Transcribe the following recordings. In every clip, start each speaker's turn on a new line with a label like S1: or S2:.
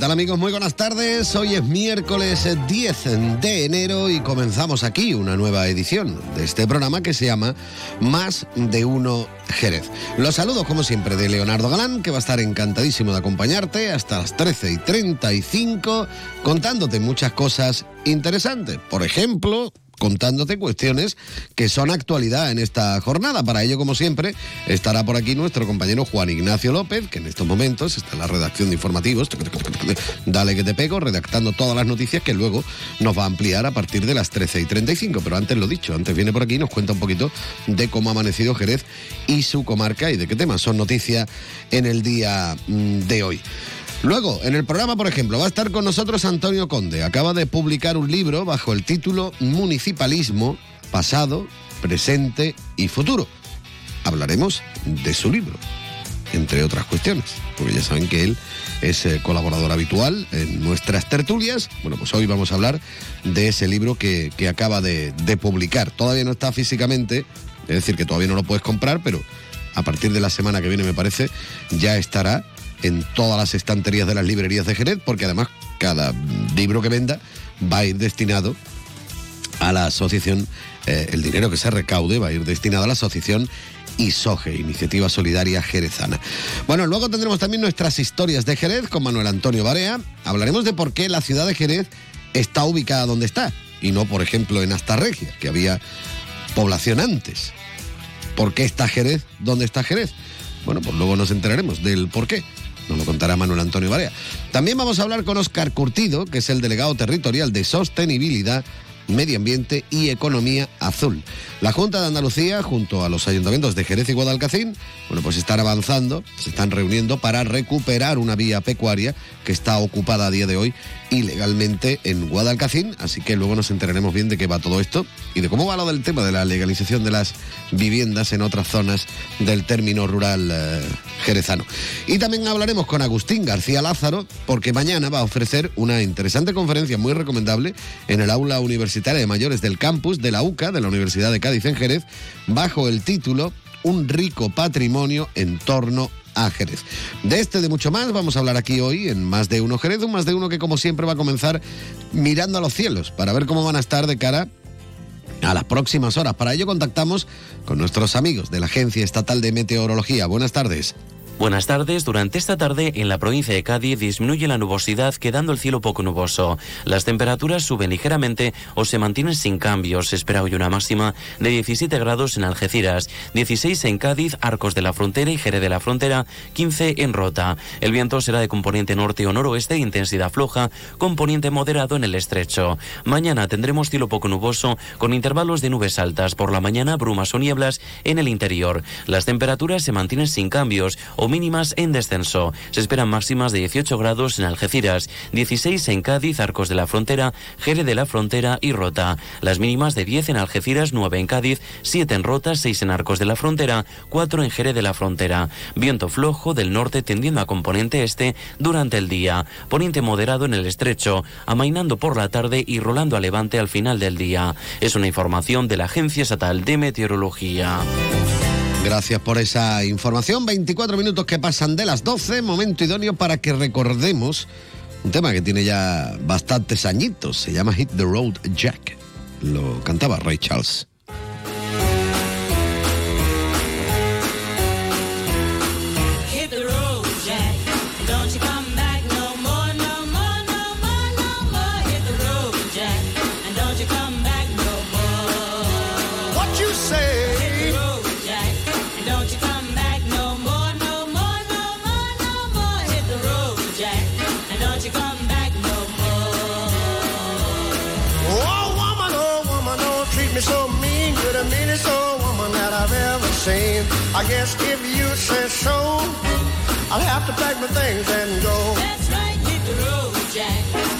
S1: Tal amigos? Muy buenas tardes. Hoy es miércoles 10 de enero y comenzamos aquí una nueva edición de este programa que se llama Más de uno Jerez. Los saludos como siempre de Leonardo Galán que va a estar encantadísimo de acompañarte hasta las 13 y 35 contándote muchas cosas interesantes. Por ejemplo, contándote cuestiones que son actualidad en esta jornada. Para ello, como siempre, estará por aquí nuestro compañero Juan Ignacio López, que en estos momentos está en la redacción de informativos, dale que te pego, redactando todas las noticias que luego nos va a ampliar a partir de las 13 y 35. Pero antes lo dicho, antes viene por aquí y nos cuenta un poquito de cómo ha amanecido Jerez y su comarca y de qué temas son noticias en el día mm, de hoy. Luego, en el programa, por ejemplo, va a estar con nosotros Antonio Conde. Acaba de publicar un libro bajo el título Municipalismo, pasado, presente y futuro. Hablaremos de su libro, entre otras cuestiones, porque ya saben que él es eh, colaborador habitual en nuestras tertulias. Bueno, pues hoy vamos a hablar de ese libro que, que acaba de, de publicar. Todavía no está físicamente, es decir, que todavía no lo puedes comprar, pero a partir de la semana que viene, me parece, ya estará en todas las estanterías de las librerías de Jerez, porque además cada libro que venda va a ir destinado a la asociación, eh, el dinero que se recaude va a ir destinado a la asociación ISOGE, Iniciativa Solidaria Jerezana. Bueno, luego tendremos también nuestras historias de Jerez con Manuel Antonio Barea. Hablaremos de por qué la ciudad de Jerez está ubicada donde está y no, por ejemplo, en Astarregia, que había población antes. ¿Por qué está Jerez donde está Jerez? Bueno, pues luego nos enteraremos del por qué. Nos lo contará Manuel Antonio Barea. También vamos a hablar con Óscar Curtido, que es el delegado territorial de Sostenibilidad, Medio Ambiente y Economía Azul. La Junta de Andalucía, junto a los ayuntamientos de Jerez y Guadalcacín, bueno, pues están avanzando, se están reuniendo para recuperar una vía pecuaria que está ocupada a día de hoy ilegalmente en Guadalcacín, así que luego nos enteraremos bien de qué va todo esto y de cómo va lo del tema de la legalización de las viviendas en otras zonas del término rural eh, jerezano. Y también hablaremos con Agustín García Lázaro, porque mañana va a ofrecer una interesante conferencia muy recomendable en el aula universitaria de mayores del campus de la UCA, de la Universidad de Cádiz en Jerez, bajo el título Un rico patrimonio en torno a Jerez. De este de mucho más vamos a hablar aquí hoy en Más de Uno Jerez, un Más de Uno que como siempre va a comenzar mirando a los cielos para ver cómo van a estar de cara a las próximas horas. Para ello contactamos con nuestros amigos de la Agencia Estatal de Meteorología. Buenas tardes.
S2: Buenas tardes. Durante esta tarde en la provincia de Cádiz disminuye la nubosidad quedando el cielo poco nuboso. Las temperaturas suben ligeramente o se mantienen sin cambios. Se espera hoy una máxima de 17 grados en Algeciras, 16 en Cádiz, Arcos de la Frontera y Jerez de la Frontera, 15 en Rota. El viento será de componente norte o noroeste intensidad floja, componente moderado en el estrecho. Mañana tendremos cielo poco nuboso con intervalos de nubes altas. Por la mañana brumas o nieblas en el interior. Las temperaturas se mantienen sin cambios mínimas en descenso. Se esperan máximas de 18 grados en Algeciras, 16 en Cádiz, Arcos de la Frontera, Jerez de la Frontera y Rota. Las mínimas de 10 en Algeciras, 9 en Cádiz, 7 en Rota, 6 en Arcos de la Frontera, 4 en Jerez de la Frontera. Viento flojo del norte tendiendo a componente este durante el día. Poniente moderado en el estrecho, amainando por la tarde y rolando a levante al final del día. Es una información de la Agencia Estatal de Meteorología.
S1: Gracias por esa información. 24 minutos que pasan de las 12, momento idóneo para que recordemos un tema que tiene ya bastantes añitos. Se llama Hit the Road Jack. Lo cantaba Ray Charles.
S3: I guess if you say so, I'll have to pack my things and go.
S4: That's right, hit the road, Jack.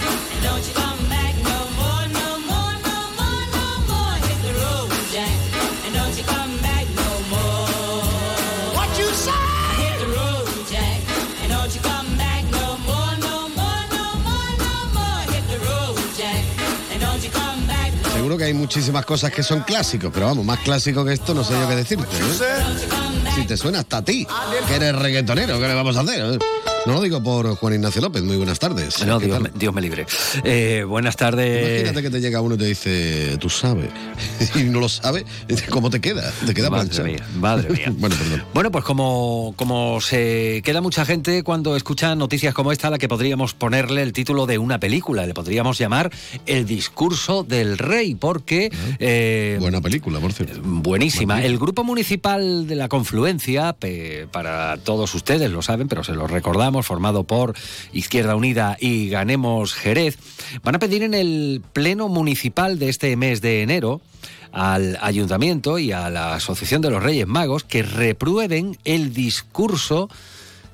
S1: Seguro que hay muchísimas cosas que son clásicos, pero vamos, más clásico que esto no sé yo qué decirte. ¿eh? Si te suena hasta a ti, que eres reggaetonero, ¿qué le vamos a hacer? No lo digo por Juan Ignacio López, muy buenas tardes.
S5: No,
S1: ¿Qué
S5: Dios me, Dios me libre. Eh, buenas tardes.
S1: Imagínate que te llega uno y te dice, tú sabes, y no lo sabes, ¿cómo te queda? Te queda
S5: Madre mía, madre mía.
S1: bueno, perdón.
S5: Bueno, pues como, como se queda mucha gente cuando escucha noticias como esta, a la que podríamos ponerle el título de una película, le podríamos llamar El discurso del rey, porque... eh,
S1: Buena película, por cierto.
S5: Buenísima. El grupo municipal de la Confluencia, para todos ustedes lo saben, pero se lo recordamos, formado por Izquierda Unida y Ganemos Jerez, van a pedir en el Pleno Municipal de este mes de enero al Ayuntamiento y a la Asociación de los Reyes Magos que reprueben el discurso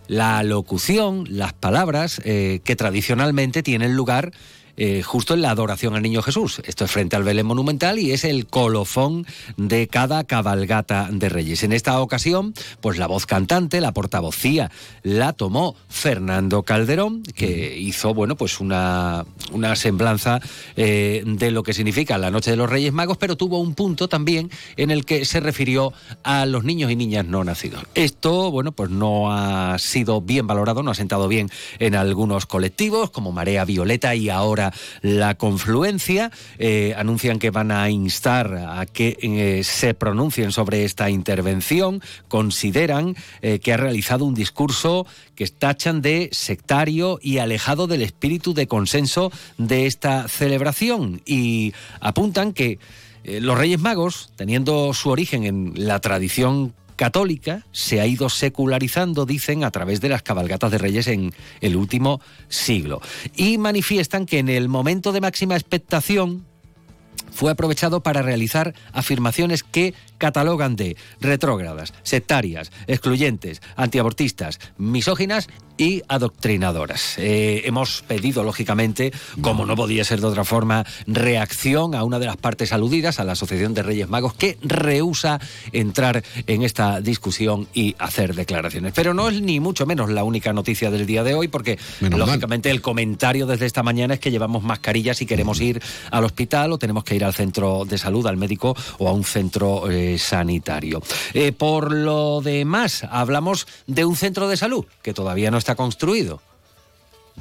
S5: la locución, las palabras eh, que tradicionalmente tienen lugar eh, justo en la adoración al Niño Jesús. Esto es frente al Belén Monumental y es el colofón de cada cabalgata de Reyes. En esta ocasión, pues la voz cantante, la portavocía, la tomó Fernando Calderón, que hizo, bueno, pues una, una semblanza eh, de lo que significa la Noche de los Reyes Magos, pero tuvo un punto también en el que se refirió a los niños y niñas no nacidos. Esto, bueno, pues no ha sido bien valorado, no ha sentado bien en algunos colectivos, como Marea Violeta y ahora la Confluencia. Eh, anuncian que van a instar a que eh, se pronuncien sobre esta intervención. Consideran eh, que ha realizado un discurso que tachan de sectario y alejado del espíritu de consenso de esta celebración. Y apuntan que los Reyes Magos, teniendo su origen en la tradición católica, se ha ido secularizando, dicen, a través de las cabalgatas de reyes en el último siglo. Y manifiestan que en el momento de máxima expectación fue aprovechado para realizar afirmaciones que catalogan de retrógradas, sectarias, excluyentes, antiabortistas, misóginas y adoctrinadoras. Eh, hemos pedido, lógicamente, como no podía ser de otra forma, reacción a una de las partes aludidas, a la Asociación de Reyes Magos, que rehúsa entrar en esta discusión y hacer declaraciones. Pero no es ni mucho menos la única noticia del día de hoy, porque
S1: Menos mal.
S5: lógicamente el comentario desde esta mañana es que llevamos mascarillas si queremos ir al hospital o tenemos que ir al centro de salud, al médico o a un centro eh, sanitario. Eh, por lo demás, hablamos de un centro de salud que todavía no está construido.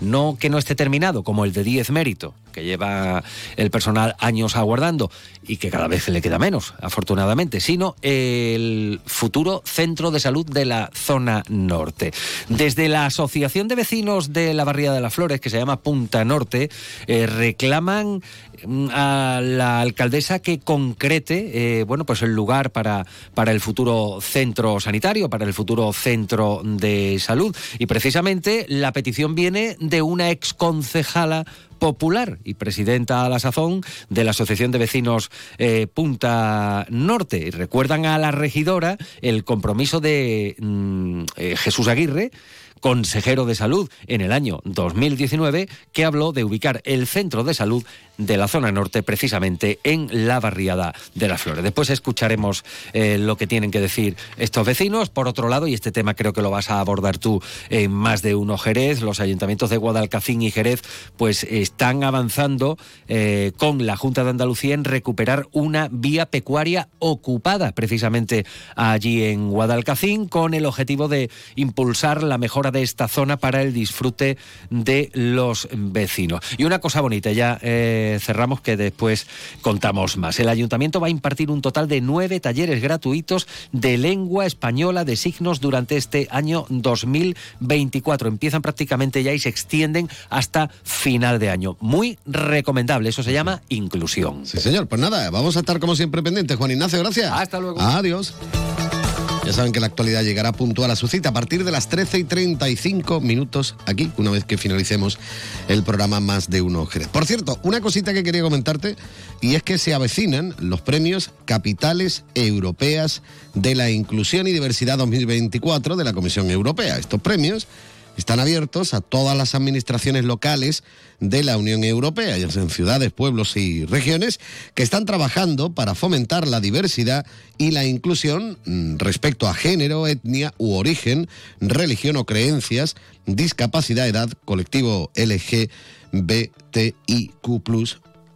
S5: No que no esté terminado, como el de 10 mérito, que lleva el personal años aguardando y que cada vez le queda menos, afortunadamente, sino el futuro centro de salud de la zona norte. Desde la Asociación de Vecinos de la Barriada de las Flores, que se llama Punta Norte, eh, reclaman mm, a la alcaldesa que concrete eh, bueno pues el lugar para, para el futuro centro sanitario, para el futuro centro de salud. Y precisamente la petición viene de una exconcejala popular y presidenta a la sazón de la Asociación de Vecinos eh, Punta Norte. Y recuerdan a la regidora el compromiso de mm, eh, Jesús Aguirre consejero de salud en el año 2019, que habló de ubicar el centro de salud de la zona norte precisamente en la barriada de las Flores. Después escucharemos eh, lo que tienen que decir estos vecinos. Por otro lado, y este tema creo que lo vas a abordar tú en más de uno Jerez, los ayuntamientos de Guadalcacín y Jerez pues están avanzando eh, con la Junta de Andalucía en recuperar una vía pecuaria ocupada precisamente allí en Guadalcacín con el objetivo de impulsar la mejora de esta zona para el disfrute de los vecinos. Y una cosa bonita, ya eh, cerramos que después contamos más. El ayuntamiento va a impartir un total de nueve talleres gratuitos de lengua española de signos durante este año 2024. Empiezan prácticamente ya y se extienden hasta final de año. Muy recomendable, eso se llama inclusión.
S1: Sí, señor. Pues nada, vamos a estar como siempre pendientes. Juan Ignacio, gracias.
S5: Hasta luego.
S1: Adiós. Ya saben que la actualidad llegará puntual a su cita a partir de las 13 y 35 minutos aquí, una vez que finalicemos el programa Más de Uno Jerez. Por cierto, una cosita que quería comentarte y es que se avecinan los premios Capitales Europeas de la Inclusión y Diversidad 2024 de la Comisión Europea. Estos premios están abiertos a todas las administraciones locales de la Unión Europea, ya sean ciudades, pueblos y regiones, que están trabajando para fomentar la diversidad y la inclusión mm, respecto a género, etnia u origen, religión o creencias, discapacidad, edad, colectivo LGBTIQ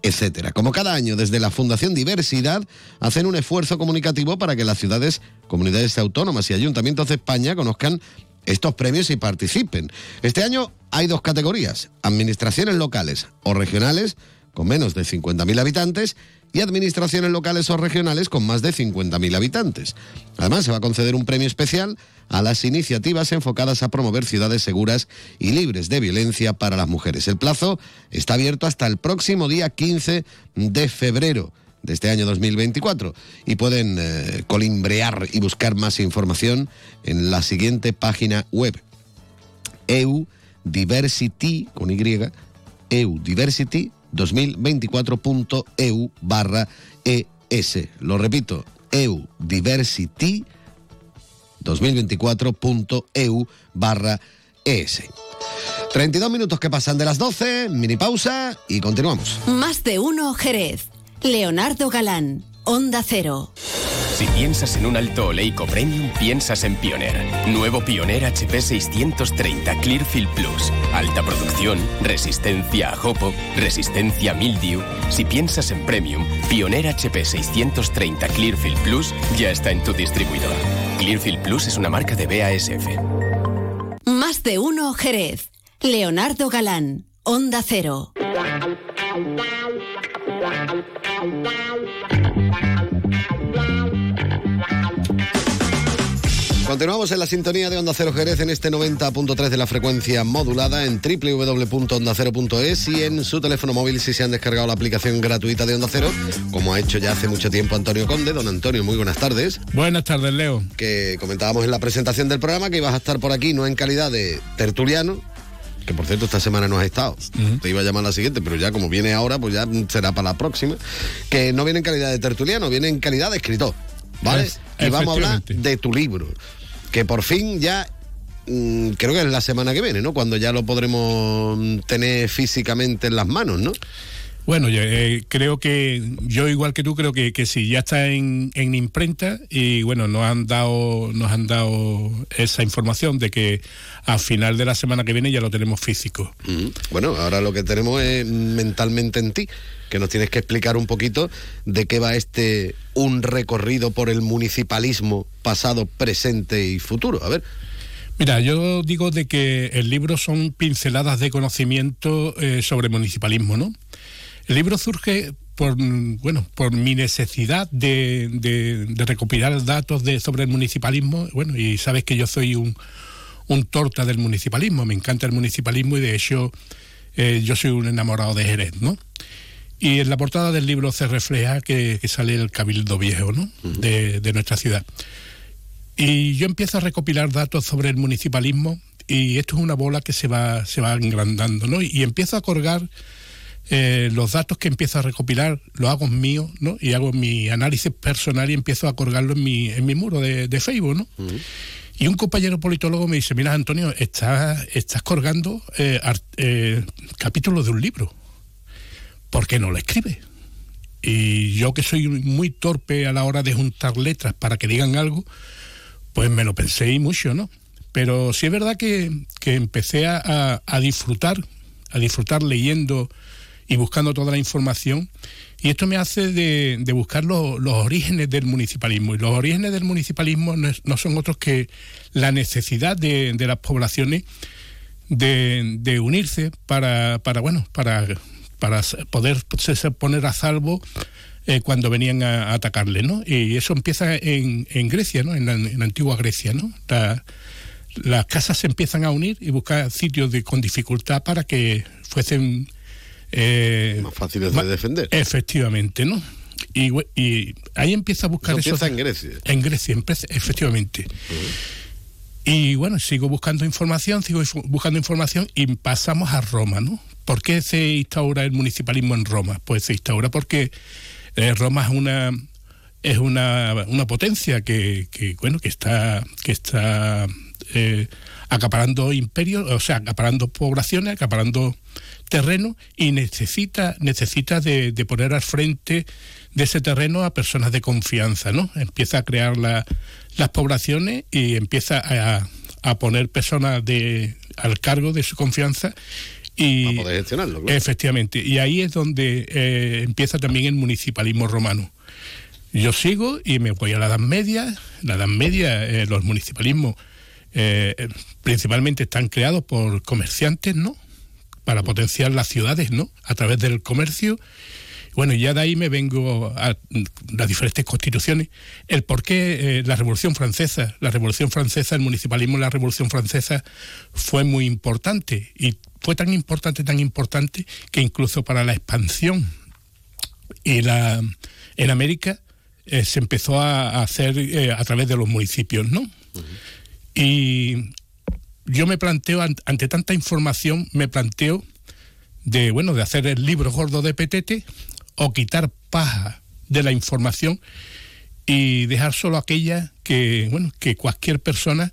S1: etcétera. Como cada año, desde la Fundación Diversidad hacen un esfuerzo comunicativo para que las ciudades, comunidades autónomas y ayuntamientos de España conozcan estos premios y participen. Este año hay dos categorías, administraciones locales o regionales con menos de 50.000 habitantes y administraciones locales o regionales con más de 50.000 habitantes. Además, se va a conceder un premio especial a las iniciativas enfocadas a promover ciudades seguras y libres de violencia para las mujeres. El plazo está abierto hasta el próximo día 15 de febrero de este año 2024 y pueden eh, colimbrear y buscar más información en la siguiente página web. Eudiversity con y eudiversity 2024.eu barra es lo repito eudiversity 2024.eu barra es 32 minutos que pasan de las 12 mini pausa y continuamos.
S6: Más de uno Jerez. Leonardo Galán, Onda Cero.
S7: Si piensas en un alto oleico premium, piensas en Pioneer. Nuevo Pioneer HP 630 Clearfield Plus. Alta producción, resistencia a jopo, resistencia a mildew. Si piensas en premium, Pioneer HP 630 Clearfield Plus ya está en tu distribuidor. Clearfield Plus es una marca de BASF.
S6: Más de uno Jerez. Leonardo Galán, Onda Cero.
S1: Continuamos en la sintonía de Onda Cero Jerez en este 90.3 de la frecuencia modulada en www.ondacero.es y en su teléfono móvil si se han descargado la aplicación gratuita de Onda Cero, como ha hecho ya hace mucho tiempo Antonio Conde. Don Antonio, muy buenas tardes.
S8: Buenas tardes, Leo.
S1: Que comentábamos en la presentación del programa que ibas a estar por aquí no en calidad de tertuliano, que por cierto esta semana no has estado. Te iba a llamar la siguiente, pero ya como viene ahora, pues ya será para la próxima. Que no viene en calidad de tertuliano, viene en calidad de escritor. ¿Vale?
S8: Es-
S1: y vamos a hablar de tu libro, que por fin ya mm, creo que es la semana que viene, ¿no? Cuando ya lo podremos mm, tener físicamente en las manos, ¿no?
S8: Bueno, yo, eh, creo que yo igual que tú creo que, que sí, ya está en, en imprenta y bueno, nos han dado nos han dado esa información de que a final de la semana que viene ya lo tenemos físico.
S1: Mm. Bueno, ahora lo que tenemos es mentalmente en ti, que nos tienes que explicar un poquito de qué va este un recorrido por el municipalismo pasado, presente y futuro. A ver.
S8: Mira, yo digo de que el libro son pinceladas de conocimiento eh, sobre municipalismo, ¿no? El libro surge por bueno por mi necesidad de, de- de recopilar datos de, sobre el municipalismo. Bueno, y sabes que yo soy un, un torta del municipalismo, me encanta el municipalismo y de hecho eh, yo soy un enamorado de Jerez, ¿no? Y en la portada del libro se refleja que, que sale el Cabildo Viejo, ¿no? de, de nuestra ciudad. Y yo empiezo a recopilar datos sobre el municipalismo y esto es una bola que se va, se va engrandando, ¿no? Y empiezo a colgar eh, los datos que empiezo a recopilar, los hago míos, ¿no? Y hago mi análisis personal y empiezo a colgarlo en mi, en mi muro de, de Facebook, ¿no? Y un compañero politólogo me dice, mira Antonio, estás, estás colgando eh, art- eh, capítulos de un libro. ¿Por qué no lo escribes? Y yo que soy muy torpe a la hora de juntar letras para que digan algo, pues me lo pensé y mucho, ¿no? Pero sí es verdad que, que empecé a- a disfrutar, a disfrutar leyendo y buscando toda la información. Y esto me hace de, buscar lo- los orígenes del municipalismo. Y los orígenes del municipalismo no, son otros que la necesidad de, de las poblaciones de, de unirse para, para bueno, para, para poder poner a salvo eh, cuando venían a, a atacarle, ¿no? Y eso empieza en, en Grecia, ¿no? En la, en antigua Grecia, ¿no? La- las casas se empiezan a unir y buscar sitios de, con dificultad para que fuesen eh,
S1: Más fáciles de defender.
S8: Efectivamente, ¿no? Y, ahí empieza a buscar
S1: Eso empieza en Grecia.
S8: en Grecia, empe- efectivamente. Y bueno, sigo buscando información, sigo buscando información y pasamos a Roma, ¿no? ¿Por qué se instaura el municipalismo en Roma? Pues se instaura porque eh, Roma es una es una, una potencia que, que, bueno que está que está eh, acaparando imperios, o sea, acaparando poblaciones, acaparando terreno y necesita necesita de, de poner al frente de ese terreno a personas de confianza, ¿no? Empieza a crear la- las poblaciones y empieza a, a poner personas de al cargo de su confianza y
S1: Para poder gestionarlo, claro.
S8: efectivamente y ahí es donde eh, empieza también el municipalismo romano. Yo sigo y me voy a la Edad Media. La Edad Media, eh, los municipalismos eh, principalmente están creados por comerciantes, ¿no? Para potenciar las ciudades, ¿no? A través del comercio. Bueno, ya de ahí me vengo a las diferentes constituciones. El por qué eh, la Revolución Francesa, la Revolución Francesa, el municipalismo la Revolución Francesa fue muy importante. Y fue tan importante, tan importante, que incluso para la expansión y la, en América eh, se empezó a, a hacer eh, a través de los municipios, ¿no? Y yo me planteo, ant- ante tanta información, me planteo de, bueno, de hacer el libro gordo de Petete o quitar paja de la información y dejar solo aquella que, bueno, que cualquier persona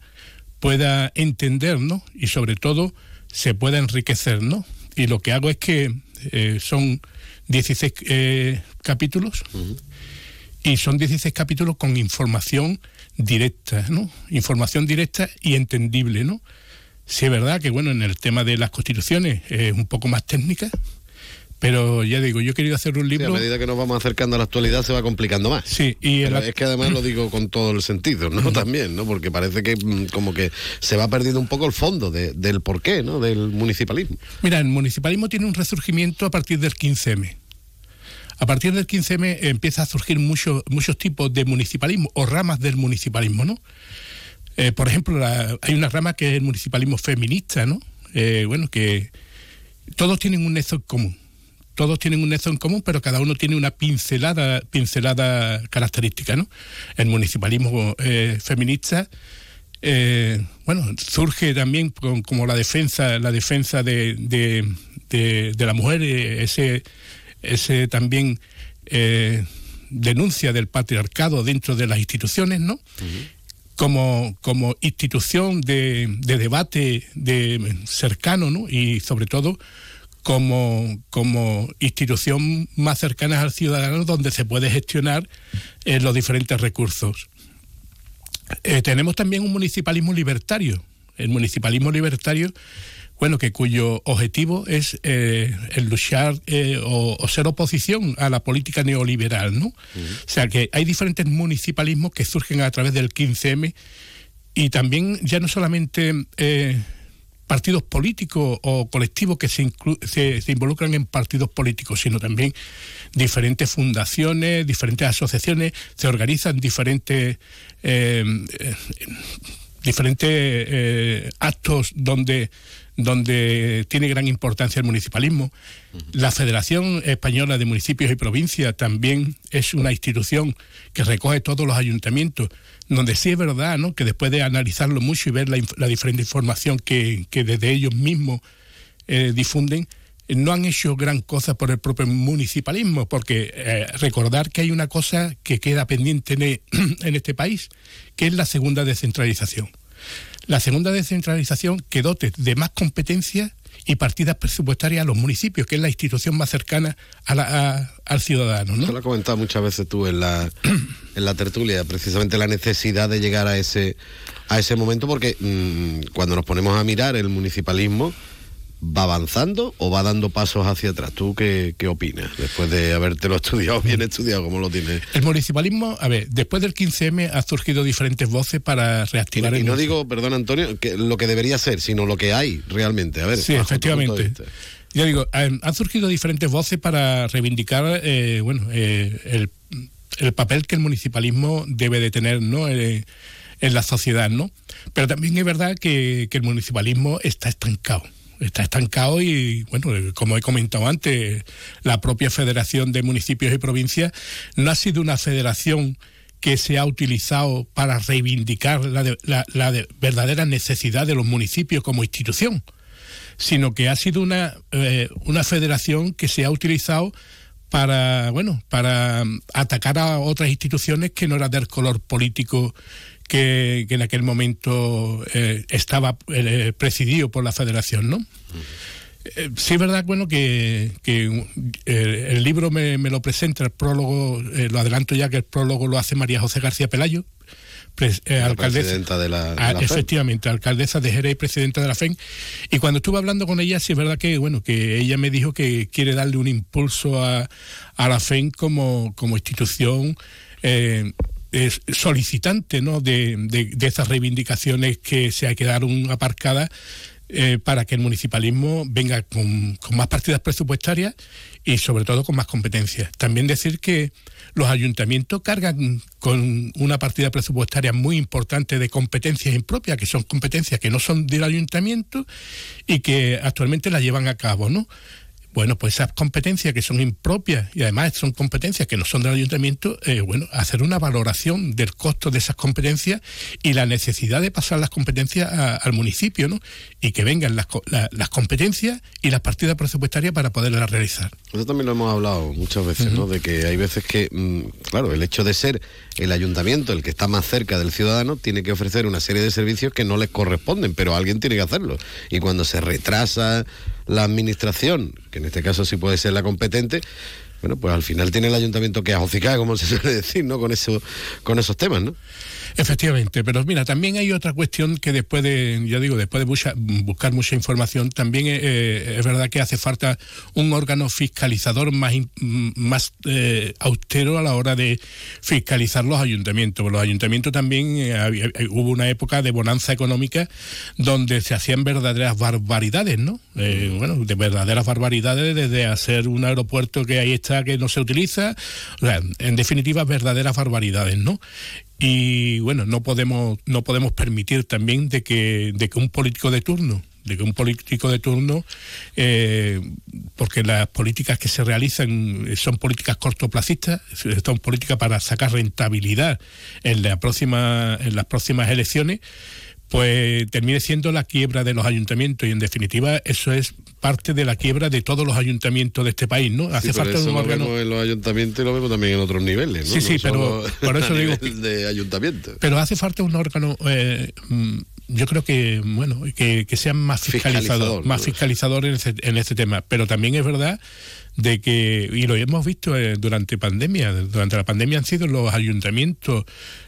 S8: pueda entender, ¿no? Y sobre todo se pueda enriquecer, ¿no? Y lo que hago es que eh, son 16 eh, capítulos y son 16 capítulos con información directa, ¿no? Información directa y entendible, ¿no? Sí es verdad que, bueno, en el tema de las constituciones es un poco más técnica, pero ya digo, yo he querido hacer un
S1: Sí,
S8: libro...
S1: a medida que nos vamos acercando a la actualidad se va complicando más.
S8: Sí, y
S1: Pero es que además lo digo con todo el sentido, ¿no? También, ¿no? Porque parece que mm, como que se va perdiendo un poco el fondo de- del porqué, ¿no? Del municipalismo.
S8: Mira, el municipalismo tiene un resurgimiento a partir del 15M. A partir del 15M empieza a surgir muchos muchos tipos de municipalismo o ramas del municipalismo, ¿no? Eh, por ejemplo, la- hay una rama que es el municipalismo feminista, ¿no? Eh, bueno, que todos tienen un nexo en común. Todos tienen un nexo en común, pero cada uno tiene una pincelada, pincelada característica, ¿no? El municipalismo eh, feminista bueno, surge también con- como la defensa, la defensa de, de, de- la mujer, ese, ese también denuncia del patriarcado dentro de las instituciones, ¿no? Como, como institución de, de debate de cercano, ¿no? Y sobre todo como, como institución más cercana al ciudadano donde se puede gestionar eh, los diferentes recursos. Eh, tenemos también un municipalismo libertario. El municipalismo libertario, bueno, que cuyo objetivo es eh, el luchar eh, o, o ser oposición a la política neoliberal, ¿no? O sea que hay diferentes municipalismos que surgen a través del 15M y también ya no solamente eh, partidos políticos o colectivos que se, se, se involucran en partidos políticos, sino también diferentes fundaciones, diferentes asociaciones, se organizan diferentes eh, eh, diferentes eh, actos donde donde tiene gran importancia el municipalismo. La Federación Española de Municipios y Provincias también es una institución que recoge todos los ayuntamientos, donde sí es verdad ¿no? que después de analizarlo mucho y ver la, diferente información que, que desde ellos mismos eh, difunden, no han hecho gran cosa por el propio municipalismo, porque eh, recordar que hay una cosa que queda pendiente en, e- en este país, que es la segunda descentralización. La segunda descentralización que dote de más competencias y partidas presupuestarias a los municipios, que es la institución más cercana a la- a- al ciudadano. ¿no?
S1: Te lo has comentado muchas veces tú en la, en la tertulia, precisamente la necesidad de llegar a ese, a ese momento, porque mm, cuando nos ponemos a mirar el municipalismo, ¿va avanzando o va dando pasos hacia atrás? ¿Tú qué, qué opinas? Después de habértelo estudiado, bien estudiado, como lo tienes.
S8: El municipalismo, a ver, después del 15M ha surgido diferentes voces para
S1: Y,
S8: reactivar
S1: y
S8: el
S1: no
S8: municip-
S1: digo, perdón Antonio, que lo que debería ser, sino lo que hay realmente. A ver,
S8: Sí, efectivamente. Ya digo, han, han surgido diferentes voces para reivindicar eh, bueno, eh, el, el papel que el municipalismo debe de tener ¿no? Eh, en la sociedad, ¿no? Pero también es verdad que, que el municipalismo está estancado. Está estancado y, bueno, como he comentado antes, la propia Federación de Municipios y Provincias no ha sido una federación que se ha utilizado para reivindicar la, la- la de- verdadera necesidad de los municipios como institución, sino que ha sido una, eh, una federación que se ha utilizado para, bueno, para atacar a otras instituciones que no eran del color político que, que en aquel momento eh, estaba eh, presidido por la federación, ¿no? Eh, sí es verdad, bueno, que, que, el libro me, me lo presenta, el prólogo, lo adelanto ya que el prólogo lo hace María José García Pelayo, pres- eh,
S1: La
S8: alcaldesa,
S1: presidenta de la, de
S8: Ah,
S1: la
S8: efectivamente, alcaldesa de Jerez y presidenta de la FEN. Y cuando estuve hablando con ella, sí es verdad que, bueno, que ella me dijo que quiere darle un impulso a, a la FEN como, como institución eh, solicitante ¿no? de, de- reivindicaciones que se quedaron aparcadas eh, para que el municipalismo venga con, con más partidas presupuestarias y sobre todo con más competencias. También decir que los ayuntamientos cargan con una partida presupuestaria muy importante de competencias impropias, que son competencias que no son del ayuntamiento y que actualmente las llevan a cabo, ¿no? Bueno, pues esas competencias que son impropias y además son competencias que no son del ayuntamiento, eh, bueno, hacer una valoración del costo de esas competencias y la necesidad de pasar las competencias a- al municipio, ¿no? Y que vengan las, la- las competencias y las partidas presupuestarias para poderlas realizar.
S1: Eso también lo hemos hablado muchas veces, ¿no? De que hay veces que, mm, claro, el hecho de ser el ayuntamiento el que está más cerca del ciudadano tiene que ofrecer una serie de servicios que no les corresponden, pero alguien tiene que hacerlo. Y cuando se retrasa la administración, que en este caso sí puede ser la competente, bueno, pues al final tiene el ayuntamiento que ajocicar, como se suele decir, ¿no? Con eso, con esos temas, ¿no?
S8: Efectivamente, pero mira, también hay otra cuestión que después de, ya digo, después de buscar mucha información, también eh, es verdad que hace falta un órgano fiscalizador más, mm, más eh, austero a la hora de fiscalizar los ayuntamientos. Los ayuntamientos también eh, había- eh, hubo una época de bonanza económica donde se hacían verdaderas barbaridades, ¿no? Eh, bueno, de verdaderas barbaridades desde hacer un aeropuerto que ahí está que no se utiliza, o sea, en definitiva verdaderas barbaridades, ¿no? y bueno no podemos no podemos permitir también de que de un político de turno de que un político de turno eh, porque las políticas que se realizan son políticas cortoplacistas son políticas para sacar rentabilidad en en las próximas elecciones pues termine siendo la quiebra de los ayuntamientos y en definitiva eso es parte de la quiebra de todos los ayuntamientos de este país no hace
S1: Sí,
S8: falta
S1: eso
S8: un
S1: lo
S8: órgano
S1: vemos en los ayuntamientos y lo vemos también en otros niveles, ¿no?
S8: Sí, sí,
S1: No
S8: pero por eso digo
S1: de ayuntamiento.
S8: Pero hace falta un órgano, eh, mm, yo creo que, bueno, que, que sea más fiscalizador,
S1: Fiscalizador, ¿no?
S8: más fiscalizador en este, en este tema. Pero también es verdad de que, y lo hemos visto eh, durante pandemia, durante la pandemia han sido los ayuntamientos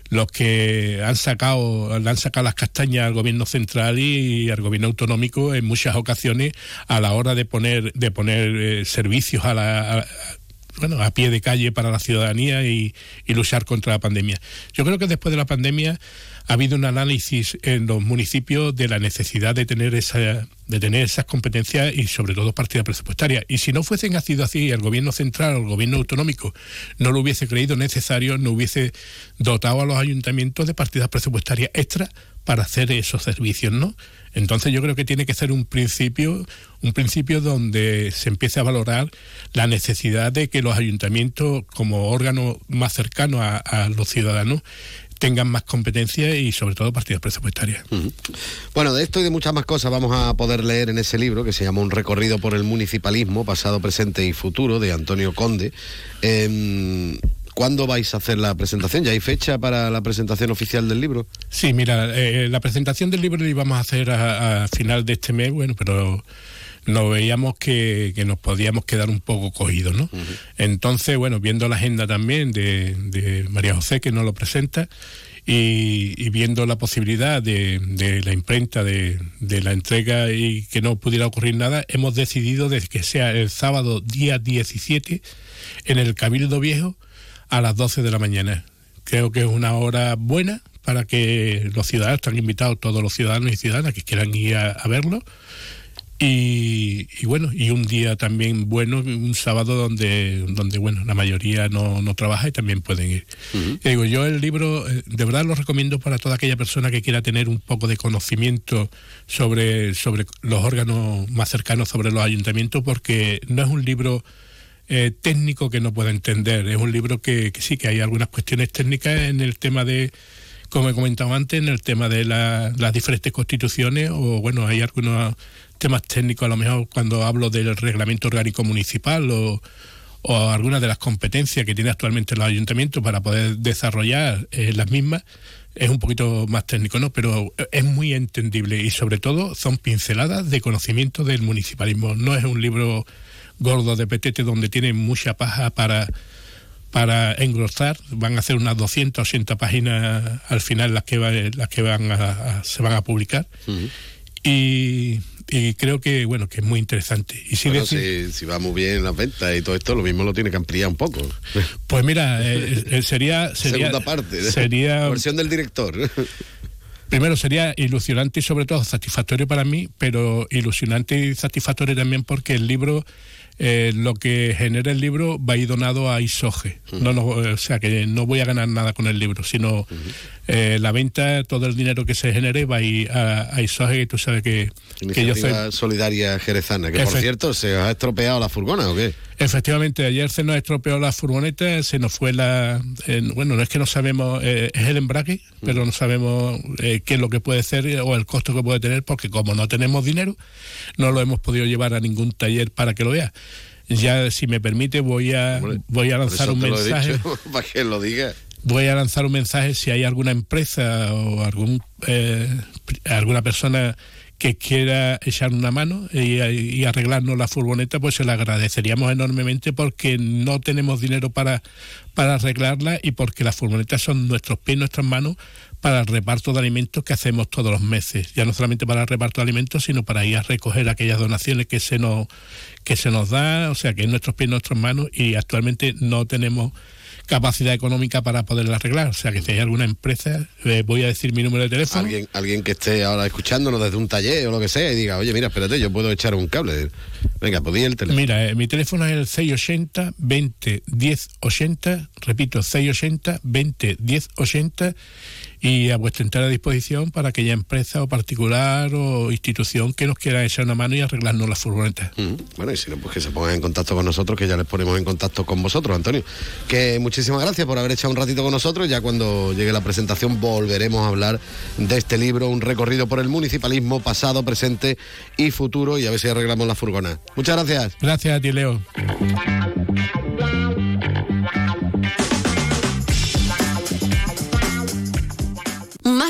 S8: los que han sacado, le han sacado las castañas al gobierno central y al gobierno autonómico en muchas ocasiones a la hora de poner, de poner eh, servicios a la, bueno, a pie de calle para la ciudadanía y, luchar contra la pandemia. Yo creo que después de la pandemia ha habido un análisis en los municipios de la necesidad de tener esa de tener esas competencias y sobre todo partidas presupuestarias. Y si no fuesen sido así, el gobierno central o el gobierno autonómico no lo hubiese creído necesario, no hubiese dotado a los ayuntamientos de partidas presupuestarias extra para hacer esos servicios, ¿no? Entonces yo creo que tiene que ser un principio, un principio donde se empiece a valorar la necesidad de que los ayuntamientos, como órgano más cercano a, los ciudadanos, tengan más competencias y sobre todo partidas presupuestarias.
S1: Bueno, de esto y de muchas más cosas vamos a poder leer en ese libro que se llama Un recorrido por el municipalismo, pasado, presente y futuro, de Antonio Conde. Em, ¿Cuándo vais a hacer la presentación? ¿Ya hay fecha para la presentación oficial del libro?
S8: Sí, mira, eh, la presentación del libro la íbamos a hacer a, a final de este mes, bueno, pero nos veíamos que, que nos podíamos quedar un poco cogidos, ¿no? Entonces, bueno, viendo la agenda también de, de María José, que nos lo presenta, y, y viendo la posibilidad de, de la imprenta de, de la entrega y que no pudiera ocurrir nada, hemos decidido de que sea el sábado día 17 en el Cabildo Viejo a las 12 de la mañana. Creo que es una hora buena para que los ciudadanos, están invitados todos los ciudadanos y ciudadanas que quieran ir a, a verlo. Y, y bueno, y un día también bueno, un sábado donde, donde bueno, la mayoría no, no trabaja y también pueden ir. Y digo, yo el libro, eh, de verdad lo recomiendo para toda aquella persona que quiera tener un poco de conocimiento sobre, sobre los órganos más cercanos sobre los ayuntamientos, porque no es un libro eh, técnico que no pueda entender, es un libro que, sí, que hay algunas cuestiones técnicas en el tema de como he comentado antes, en el tema de la- las diferentes constituciones, o bueno, hay algunos temas técnicos, a lo mejor cuando hablo del reglamento orgánico municipal o, o algunas de las competencias que tiene actualmente los ayuntamientos para poder desarrollar eh, las mismas, es un poquito más técnico, ¿no? Pero es muy entendible y sobre todo son pinceladas de conocimiento del municipalismo. No es un libro gordo de petete donde tiene mucha paja para para engrosar, van a hacer unas 280 páginas al final las que, va- las que van a, a- se van a publicar. y, y creo que bueno que es muy interesante. Y sí
S1: Bueno,
S8: decir-
S1: si, si va muy bien las ventas y todo esto, lo mismo lo tiene que ampliar un poco.
S8: pues mira, eh, eh, sería, sería
S1: Segunda parte.
S8: sería
S1: Versión del director.
S8: Primero sería ilusionante y sobre todo satisfactorio para mí, pero ilusionante y satisfactorio también porque el libro, eh, lo que genera el libro va a ir donado a ISOGE. No, no, o sea que no voy a ganar nada con el libro, sino eh, la venta, todo el dinero que se genere va a ir a, a ISOGE, que tú sabes que, que yo soy...
S1: Solidaria Jerezana, que por cierto, ¿se os ha estropeado la furgona o qué?
S8: Efectivamente, ayer se nos estropeó la furgoneta, se nos fue la... eh, bueno, no es que no sabemos, eh, es el embrague, pero no sabemos eh, qué es lo que puede ser eh, o el costo que puede tener, porque como no tenemos dinero, no lo hemos podido llevar a ningún taller para que lo vea. Ya, si me permite, voy a, voy a lanzar un
S1: te lo he
S8: mensaje.
S1: dicho, para que lo diga.
S8: Voy a lanzar un mensaje si hay alguna empresa o algún eh, alguna persona que quiera echar una mano y, arreglarnos la furgoneta, pues se la agradeceríamos enormemente porque no tenemos dinero para, para arreglarla y porque las furgonetas son nuestros pies, nuestras manos para el reparto de alimentos que hacemos todos los meses. Ya no solamente para el reparto de alimentos, sino para ir a recoger aquellas donaciones que se nos, que se nos da, o sea, que es nuestros pies, nuestras manos y actualmente no tenemos capacidad económica para poderla arreglar. O sea, que si hay alguna empresa, eh, voy a decir mi número de teléfono.
S1: Alguien, alguien que esté ahora escuchándonos desde un taller o lo que sea y diga, oye, mira, espérate, yo puedo echar un cable. Venga, pues di el teléfono.
S8: Mira, eh, mi teléfono es el 680 20 10 80, repito, 680 20 10 80 y a vuestra entera disposición para aquella empresa o particular o institución que nos quiera echar una mano y arreglarnos las furgonetas.
S1: Mm, Bueno, y si no, pues que se pongan en contacto con nosotros, que ya les ponemos en contacto con vosotros, Antonio. Que muchísimas gracias por haber echado un ratito con nosotros. Ya cuando llegue la presentación volveremos a hablar de este libro, un recorrido por el municipalismo pasado, presente y futuro, y a ver si arreglamos la furgona. Muchas gracias.
S8: Gracias a ti, Leo.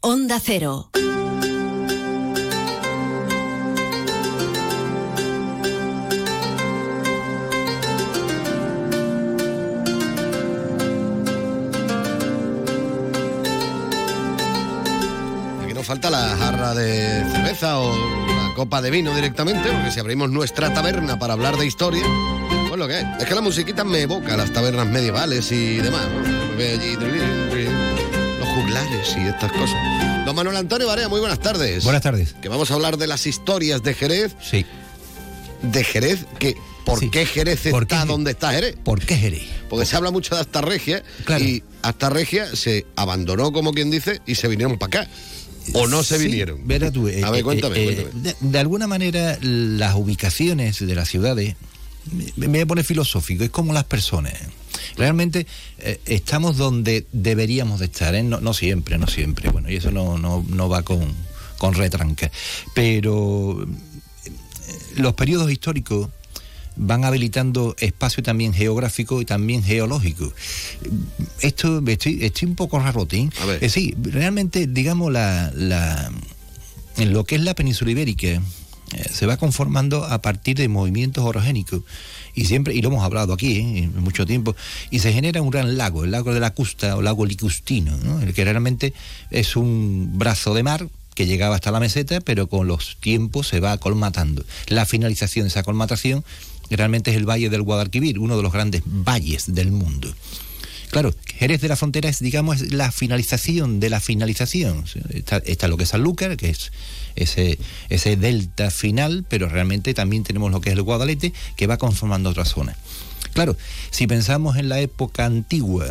S6: Onda Cero.
S1: Falta la jarra de cerveza o la copa de vino directamente, porque si abrimos nuestra taberna para hablar de historia, pues lo que es. Es que la musiquita me evoca las tabernas medievales y demás. ¿no? Juglares y estas cosas. Don Manuel Antonio Barea, muy buenas tardes.
S9: Buenas tardes.
S1: Que vamos a hablar de las historias de Jerez.
S9: Sí.
S1: De Jerez, que ¿por
S9: Sí.
S1: qué Jerez
S9: ¿Por
S1: está
S9: qué?
S1: donde está Jerez?
S9: ¿Por qué Jerez?
S1: Porque se habla mucho de Astarregia
S9: Claro.
S1: y Astarregia se abandonó, como quien dice, y se vinieron para acá. ¿O no se
S9: Sí,
S1: vinieron?
S9: verás tú, eh,
S1: a ver,
S9: eh,
S1: cuéntame,
S9: eh,
S1: cuéntame.
S9: De, de alguna manera, las ubicaciones de las ciudades, me, voy a poner filosófico, es como las personas. Realmente eh, estamos donde deberíamos de estar, ¿eh? no, no siempre, no siempre. Bueno, y eso no, no, no va con, con retranca. Pero eh, los periodos históricos van habilitando espacio también geográfico y también geológico. Esto estoy, estoy un poco rarotín.
S1: Ver.
S9: Eh, sí, realmente, digamos, la, la, en lo que es la península ibérica, se va conformando a partir de movimientos orogénicos. Y siempre, y lo hemos hablado aquí ¿eh? mucho tiempo, y se genera un gran lago, el lago de la Custa o lago Licustino, ¿no? el que realmente es un brazo de mar que llegaba hasta la meseta, pero con los tiempos se va colmatando. La finalización de esa colmatación realmente es el Valle del Guadalquivir, uno de los grandes valles del mundo. Claro, Jerez de la Frontera es, digamos, la finalización de la finalización. Está, está lo que es Sanlúcar, que es ese, ese delta final, pero realmente también tenemos lo que es el Guadalete, que va conformando otra zona. Claro, si pensamos en la época antigua,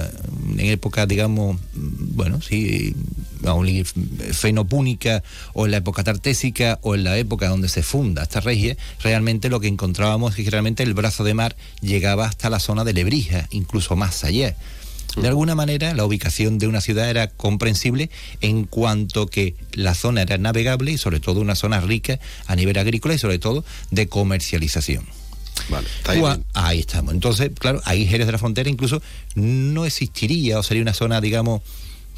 S9: en época, digamos, bueno, sí, fenopúnica, o en la época tartésica, o en la época donde se funda esta regia, realmente lo que encontrábamos es que realmente el brazo de mar llegaba hasta la zona de Lebrija, incluso más allá. De alguna manera, la ubicación de una ciudad era comprensible en cuanto que la zona era navegable y sobre todo una zona rica a nivel agrícola y sobre todo de comercialización.
S1: Vale, está ahí
S9: ahí estamos. Entonces, claro, ahí Jerez de la Frontera incluso no existiría o sería una zona, digamos,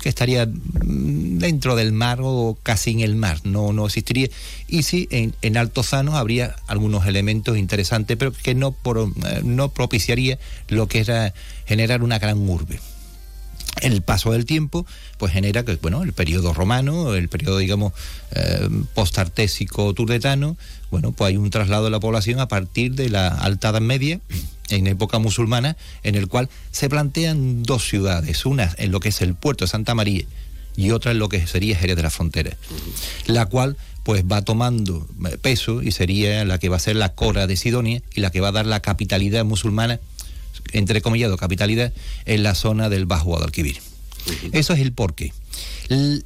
S9: que estaría dentro del mar o casi en el mar, no, no existiría. Y sí, en, en Altozano habría algunos elementos interesantes, pero que no, pro- eh, no propiciaría lo que era generar una gran urbe. El paso del tiempo, pues genera que, bueno, el periodo romano, el periodo, digamos, eh, postartésico turdetano, bueno, pues hay un traslado de la población a partir de la Alta Edad Media, en época musulmana, en el cual se plantean dos ciudades, una en lo que es el puerto de Santa María y otra en lo que sería Jerez de la Frontera, la cual pues va tomando eh, peso y sería la que va a ser la Cora de Sidonia y la que va a dar la capitalidad musulmana entre comillado, capitalidad en la zona del Bajo Guadalquivir. Eso es el porqué. L-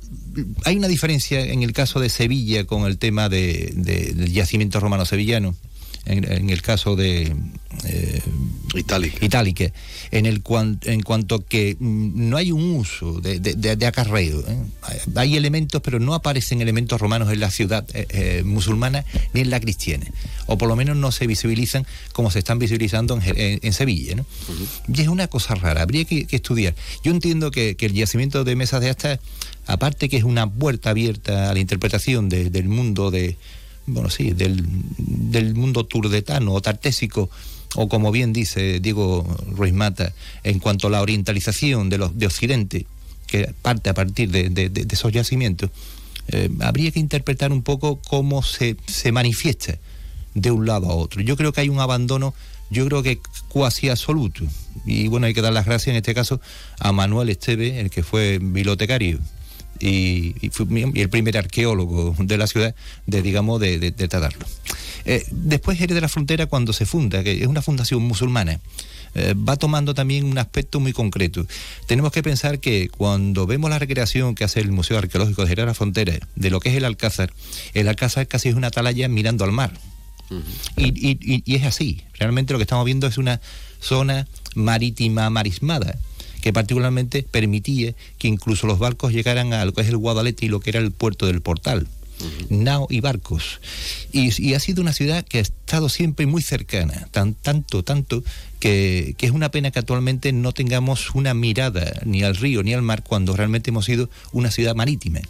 S9: hay una diferencia en el caso de Sevilla con el tema de, de- del yacimiento romano sevillano, en, en el caso de eh,
S1: Itálica.
S9: Itálica, en, el cuan- en cuanto que mm, no hay un uso de, de- de- de acarreo. ¿eh? Hay- elementos, pero no aparecen elementos romanos en la ciudad eh, eh, musulmana ni en la cristiana. O por lo menos no se visibilizan como se están visibilizando en, Je- en- en Sevilla. ¿no? Y es una cosa rara, habría que, que estudiar. Yo entiendo que, que el yacimiento de mesas de asta, aparte que es una puerta abierta a la interpretación de- del mundo de, bueno, sí, del, del mundo turdetano o tartésico, o como bien dice Diego Ruiz Mata, en cuanto a la orientalización de, los, de Occidente, que parte a partir de, de- esos yacimientos, eh, habría que interpretar un poco cómo se, se manifiesta de un lado a otro. Yo creo que hay un abandono, yo creo que cuasi absoluto. Y bueno, hay que dar las gracias en este caso a Manuel Esteve, el que fue bibliotecario y, y fue mi- y el primer arqueólogo de la ciudad de digamos de, de- de tratarlo. Eh, después Jerez de la Frontera cuando se funda, que es una fundación musulmana, eh, va tomando también un aspecto muy concreto. Tenemos que pensar que cuando vemos la recreación que hace el Museo Arqueológico de Jerez de la Frontera de lo que es el Alcázar, el Alcázar casi es una atalaya mirando al mar. Y- y- y es así. Realmente lo que estamos viendo es una zona marítima marismada que particularmente permitía que incluso los barcos llegaran a lo que es el Guadalete y lo que era el puerto del Portal. Nao y barcos. Y, y ha sido una ciudad que ha estado siempre muy cercana, tan, tanto, tanto, que, que es una pena que actualmente no tengamos una mirada ni al río ni al mar cuando realmente hemos sido una ciudad marítima.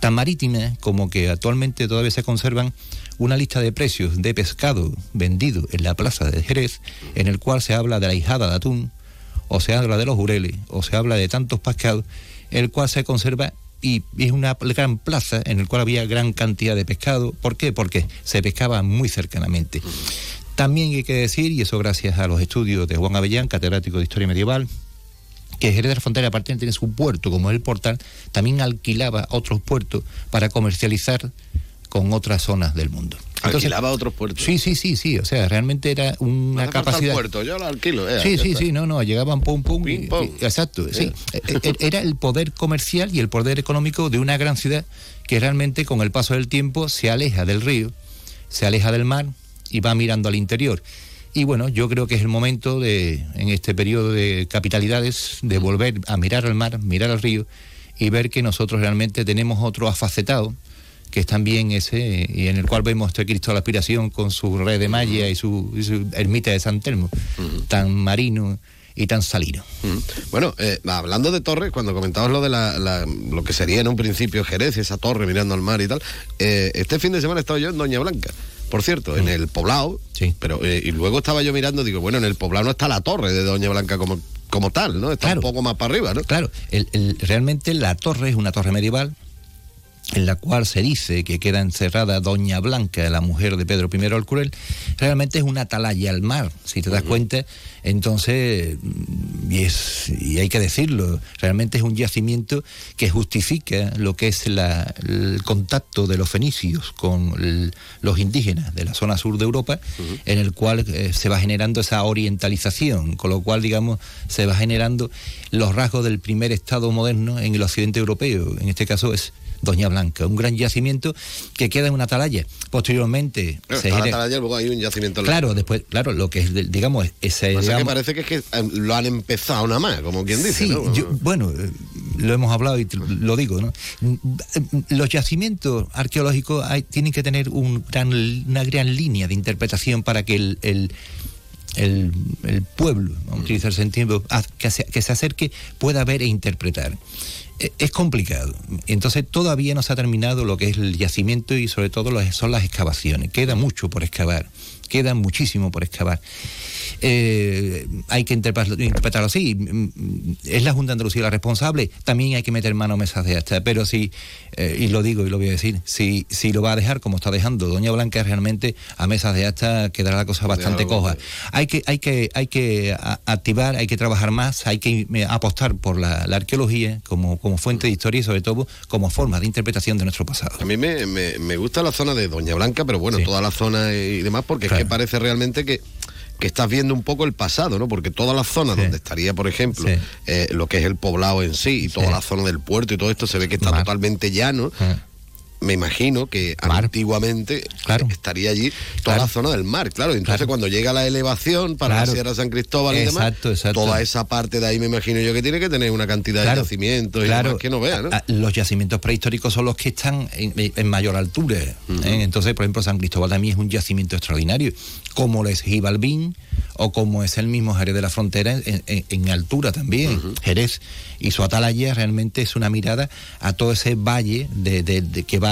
S9: Tan marítima como que actualmente todavía se conservan una lista de precios de pescado vendido en la plaza de Jerez, en el cual se habla de la hijada de atún, o se habla de los jureles, o se habla de tantos pescados, el cual se conserva y es una gran plaza en el cual había gran cantidad de pescado. ¿Por qué? Porque se pescaba muy cercanamente. También hay que decir, y eso gracias a los estudios de Juan Avellán, catedrático de Historia Medieval, que Jerez de la Frontera, aparte de tener su puerto como el portal, también alquilaba otros puertos para comercializar con otras zonas del mundo.
S1: Alquilaba otros puertos.
S9: Sí, sí, sí, sí. O sea, realmente era una capacidad.
S1: puerto, yo lo alquilo. eh,
S9: Sí, sí, sí, no, no, llegaban pum, pum. y-
S1: pum.
S9: y- exacto, sí.
S1: Eh.
S9: Eh, eh, Era el poder comercial y el poder económico de una gran ciudad que realmente con el paso del tiempo se aleja del río, se aleja del mar y va mirando al interior. Y bueno, yo creo que es el momento de, en este periodo de capitalidades, de volver a mirar al mar, mirar al río y ver que nosotros realmente tenemos otro afacetado que es también ese, y en el cual vemos este Cristo de la Aspiración con su red de malla y su, y su ermita de San Telmo, tan marino y tan salino.
S1: Mm. Bueno, eh, hablando de torres, cuando comentabas lo de la, la- lo que sería en un principio Jerez, esa torre mirando al mar y tal, eh, este fin de semana he estado yo en Doña Blanca. por cierto, en el poblado.
S9: Sí.
S1: Pero, eh, y luego estaba yo mirando, digo, bueno, en el poblado no está la torre de Doña Blanca como, como tal, ¿no? Está
S9: Claro.
S1: un poco más para arriba, ¿no?
S9: Claro, el- el- realmente la torre es una torre medieval en la cual se dice que queda encerrada Doña Blanca, la mujer de Pedro I el Cruel, realmente es una atalaya al mar, si te das cuenta, entonces, y, es, y hay que decirlo, realmente es un yacimiento que justifica lo que es la- el contacto de los fenicios con el- los indígenas de la zona sur de Europa, en el cual eh, se va generando esa orientalización, con lo cual, digamos, se va generando los rasgos del primer Estado moderno en el occidente europeo, en este caso es Doña Blanca, un gran yacimiento que queda en una atalaya. Posteriormente se genera-
S1: atalaya, luego hay un yacimiento. en la-
S9: Claro, después, claro, lo que es, digamos, ese...
S1: O sea que
S9: digamos-
S1: parece que es que eh, lo han empezado nada más, como quien dice,
S9: Sí,
S1: ¿no?
S9: yo- bueno, eh, lo hemos hablado y lo- digo, ¿no? Mm, Los yacimientos arqueológicos hay- tienen que tener un gran, una gran línea de interpretación para que el, el, el- el pueblo, vamos a utilizar ese tiempo, que se, que se acerque, pueda ver e interpretar. Eh, Es complicado. Entonces todavía no se ha terminado lo que es el yacimiento y sobre todo son las excavaciones. Queda mucho por excavar, queda muchísimo por excavar. Eh, hay que interpretarlo, así. Mm, mm, Es la Junta de Andalucía la responsable. También hay que meter mano a mesas de acta. Pero si, eh, y lo digo y lo voy a decir, si, si lo va a dejar como está dejando Doña Blanca, realmente a mesas de acta quedará la cosa bastante coja. Hay que, hay que, hay que activar, hay que trabajar más, hay que eh, apostar por la, la arqueología como, como fuente de historia y sobre todo como forma de interpretación de nuestro pasado.
S1: A mí me, me- me gusta la zona de Doña Blanca, pero bueno,
S9: Sí.
S1: toda la zona y demás, porque es
S9: Claro.
S1: que parece realmente que, que estás viendo un poco el pasado, ¿no? Porque toda la zona
S9: Sí.
S1: donde estaría, por ejemplo,
S9: Sí.
S1: eh, lo que es el poblado en sí y toda
S9: Sí.
S1: la zona del puerto y todo esto se ve que está
S9: Mar.
S1: totalmente llano. Me imagino que
S9: Mar.
S1: antiguamente
S9: Claro.
S1: estaría allí toda
S9: Claro.
S1: la zona del mar, claro. Entonces
S9: Claro.
S1: cuando llega la elevación para la Sierra San Cristóbal y demás,
S9: Exacto,
S1: toda esa parte de ahí me imagino yo que tiene que tener una cantidad de yacimientos y demás que no vea, ¿no?
S9: Los yacimientos prehistóricos son los que están en, en mayor altura. ¿eh? Entonces, por ejemplo, San Cristóbal también es un yacimiento extraordinario, como lo es Gibalbín o como es el mismo Jerez de la Frontera en, en- en altura también. Jerez y su atalaya realmente es una mirada a todo ese valle de, de- de que va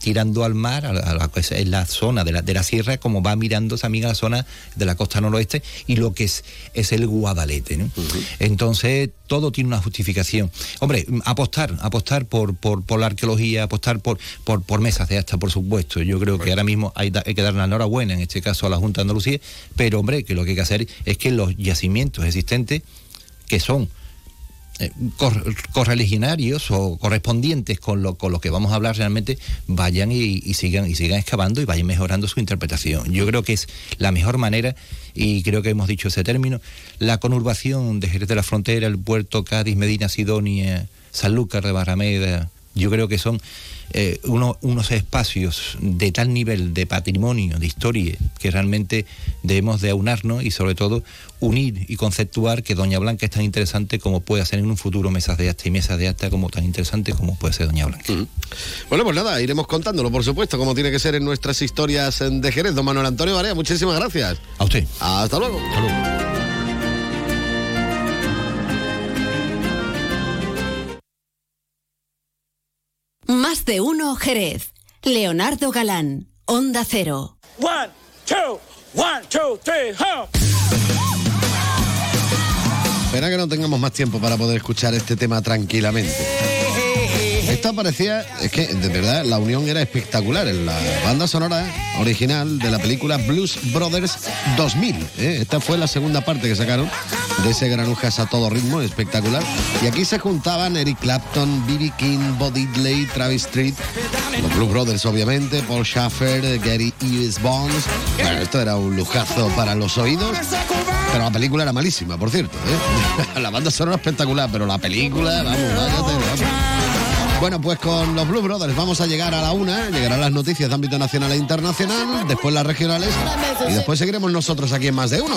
S9: tirando al mar, a la, a la- pues, en la zona de la, de la sierra, como va mirando también a la zona de la costa noroeste y lo que es, es el Guadalete. ¿no? Entonces, todo tiene una justificación. Hombre, apostar, apostar por, por, por la arqueología, apostar por, por, por mesas de acta, por supuesto. Yo creo que ahora mismo hay, hay que dar la enhorabuena, en este caso a la Junta de Andalucía, pero hombre, que lo que hay que hacer es que los yacimientos existentes, que son eh, cor- correligionarios o correspondientes con lo, con lo que vamos a hablar realmente vayan y, y sigan y sigan excavando y vayan mejorando su interpretación. Yo creo que es la mejor manera y creo que hemos dicho ese término. La conurbación de Jerez de la Frontera, el puerto Cádiz, Medina, Sidonia, Sanlúcar de Barrameda, yo creo que son eh, uno- unos espacios de tal nivel de patrimonio, de historia, que realmente debemos de aunarnos y sobre todo unir y conceptuar que Doña Blanca es tan interesante como puede ser en un futuro mesas de acta y mesas de acta como tan interesante como puede ser Doña Blanca.
S1: Bueno, pues nada, iremos contándolo, por supuesto, como tiene que ser en nuestras historias en de Jerez. Don Manuel Antonio Barea, muchísimas gracias.
S9: A usted.
S1: Hasta luego.
S6: Más de uno Jerez. Leonardo Galán, Onda Cero.
S4: One, two, one, two, three, huh?
S1: Espera que no tengamos más tiempo para poder escuchar este tema tranquilamente. Esta parecía, es que de verdad la unión era espectacular en la banda sonora original de la película Blues Brothers 2000. ¿eh? Esta fue la segunda parte que sacaron de ese granujas a todo ritmo, espectacular. Y aquí se juntaban Eric Clapton, B.B. King, Bo Diddley, Travis Street, los Blues Brothers obviamente, Paul Schaffer, Gary Hughes Bonds. Bueno, esto era un lujazo para los oídos. Pero la película era malísima, por cierto. ¿eh? la banda sonora espectacular, pero la película, vamos, vamos. Bueno, pues con los Blue Brothers vamos a llegar a la una, llegarán las noticias de ámbito nacional e internacional, después las regionales y después seguiremos nosotros aquí en Más de Uno.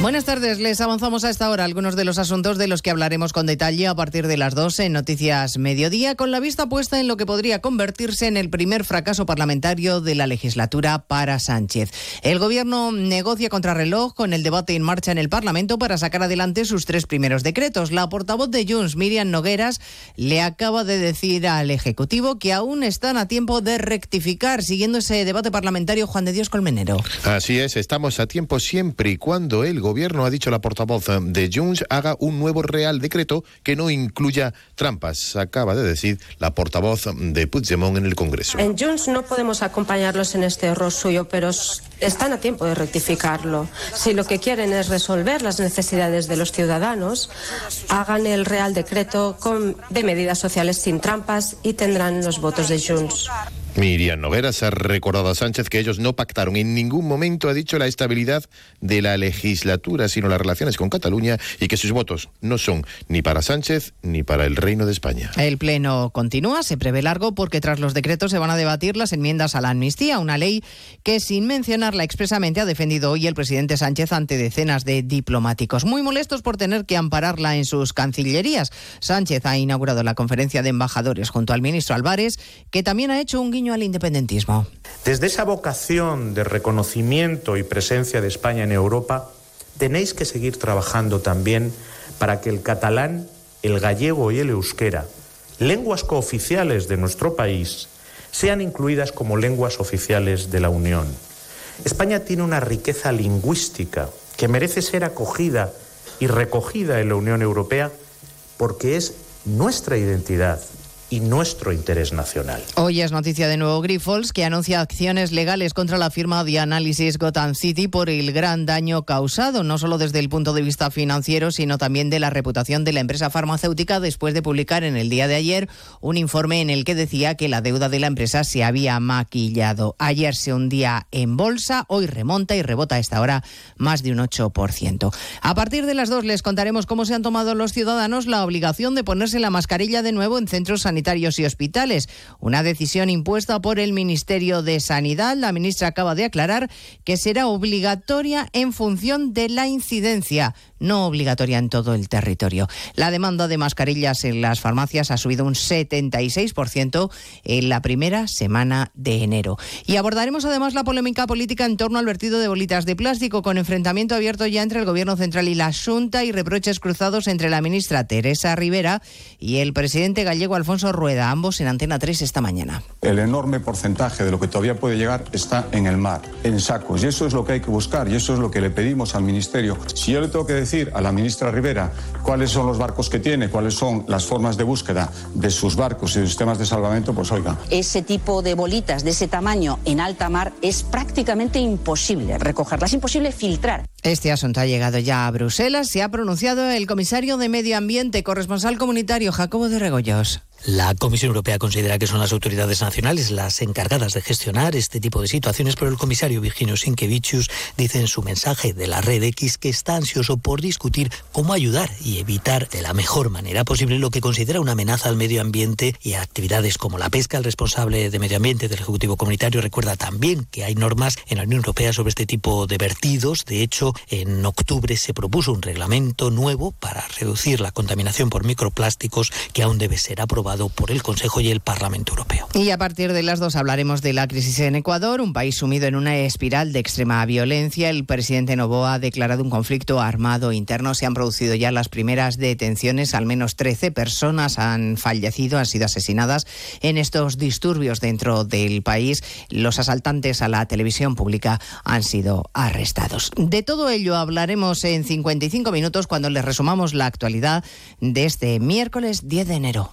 S10: Buenas tardes, les avanzamos a esta hora algunos de los asuntos de los que hablaremos con detalle a partir de las 12 en Noticias Mediodía, con la vista puesta en lo que podría convertirse en el primer fracaso parlamentario de la legislatura para Sánchez. El gobierno negocia contrarreloj con el debate en marcha en el Parlamento para sacar adelante sus tres primeros decretos. La portavoz de Junts, Miriam Nogueras, le acaba de decir al Ejecutivo que aún están a tiempo de rectificar, siguiendo ese debate parlamentario Juan de Dios Colmenero.
S11: Así es, estamos a tiempo siempre y cuando el gobierno, ha dicho la portavoz de Junts, haga un nuevo Real Decreto que no incluya trampas, acaba de decir la portavoz de Puigdemont en el Congreso.
S12: En Junts no podemos acompañarlos en este error suyo, pero están a tiempo de rectificarlo. Si lo que quieren es resolver las necesidades de los ciudadanos, hagan el Real Decreto con, de medidas sociales sin trampas y tendrán los votos de Junts.
S11: Miriam Nogueras ha recordado a Sánchez que ellos no pactaron en ningún momento, ha dicho, la estabilidad de la legislatura, sino las relaciones con Cataluña y que sus votos no son ni para Sánchez ni para el Reino de España.
S10: El pleno continúa, se prevé largo porque tras los decretos se van a debatir las enmiendas a la amnistía, una ley que sin mencionarla expresamente ha defendido hoy el presidente Sánchez ante decenas de diplomáticos, muy molestos por tener que ampararla en sus cancillerías. Sánchez ha inaugurado la conferencia de embajadores junto al ministro Álvarez, que también ha hecho un guiño al independentismo.
S13: Desde esa vocación de reconocimiento y presencia de España en Europa, tenéis que seguir trabajando también para que el catalán, el gallego y el euskera, lenguas cooficiales de nuestro país, sean incluidas como lenguas oficiales de la Unión. España tiene una riqueza lingüística que merece ser acogida y recogida en la Unión Europea porque es nuestra identidad y nuestro interés nacional.
S10: Hoy es noticia de nuevo Grifols, que anuncia acciones legales contra la firma de análisis Gotham City por el gran daño causado, no solo desde el punto de vista financiero, sino también de la reputación de la empresa farmacéutica después de publicar en el día de ayer un informe en el que decía que la deuda de la empresa se había maquillado. Ayer se hundía en bolsa, hoy remonta y rebota a esta hora más de un 8%. A partir de las dos les contaremos cómo se han tomado los ciudadanos la obligación de ponerse la mascarilla de nuevo en centros sanitarios y hospitales. Una decisión impuesta por el Ministerio de Sanidad. La ministra acaba de aclarar que será obligatoria en función de la incidencia, no obligatoria en todo el territorio. La demanda de mascarillas en las farmacias ha subido un 76% en la primera semana de enero. Y abordaremos además la polémica política en torno al vertido de bolitas de plástico, con enfrentamiento abierto ya entre el Gobierno Central y la Junta y reproches cruzados entre la ministra Teresa Rivera y el presidente gallego Alfonso Rueda, ambos en Antena 3 esta mañana.
S14: El enorme porcentaje de lo que todavía puede llegar está en el mar, en sacos. Y eso es lo que hay que buscar y eso es lo que le pedimos al Ministerio. Si yo le tengo que decir a la ministra Rivera cuáles son los barcos que tiene, cuáles son las formas de búsqueda de sus barcos y de sistemas de salvamento, pues oiga.
S15: Ese tipo de bolitas de ese tamaño en alta mar es prácticamente imposible recogerlas, es imposible filtrar.
S10: Este asunto ha llegado ya a Bruselas. Se ha pronunciado el comisario de Medio Ambiente, corresponsal comunitario Jacobo de Regoyos.
S16: La Comisión Europea considera que son las autoridades nacionales las encargadas de gestionar este tipo de situaciones, pero el comisario Virginio Sinkevičius dice en su mensaje de la red X que está ansioso por discutir cómo ayudar y evitar de la mejor manera posible lo que considera una amenaza al medio ambiente y a actividades como la pesca. El responsable de medio ambiente del Ejecutivo Comunitario recuerda también que hay normas en la Unión Europea sobre este tipo de vertidos. De hecho, en octubre se propuso un reglamento nuevo para reducir la contaminación por microplásticos que aún debe ser aprobado por el Consejo y el Parlamento Europeo.
S10: Y a partir de las dos hablaremos de la crisis en Ecuador, un país sumido en una espiral de extrema violencia. El presidente Novoa ha declarado un conflicto armado interno. Se han producido ya las primeras detenciones. Al menos 13 personas han fallecido, han sido asesinadas en estos disturbios dentro del país. Los asaltantes a la televisión pública han sido arrestados. De todo ello hablaremos en 55 minutos cuando les resumamos la actualidad de este miércoles 10 de enero.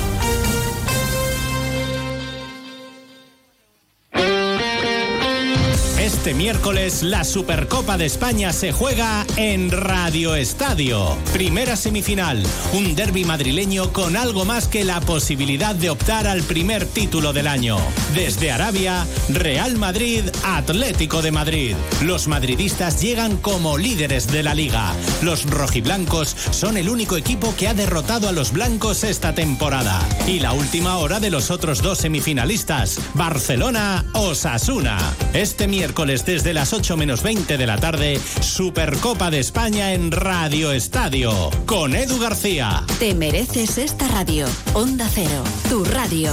S17: Este miércoles la Supercopa de España se juega en Radio Estadio. Primera semifinal, un derby madrileño con algo más que la posibilidad de optar al primer título del año. Desde Arabia, Real Madrid, Atlético de Madrid. Los madridistas llegan como líderes de la liga. Los rojiblancos son el único equipo que ha derrotado a los blancos esta temporada. Y la última hora de los otros dos semifinalistas, Barcelona-Osasuna. Este miércoles desde las 8 menos 20 de la tarde, Supercopa de España en Radio Estadio, con Edu García.
S6: Te mereces esta radio. Onda Cero, tu radio.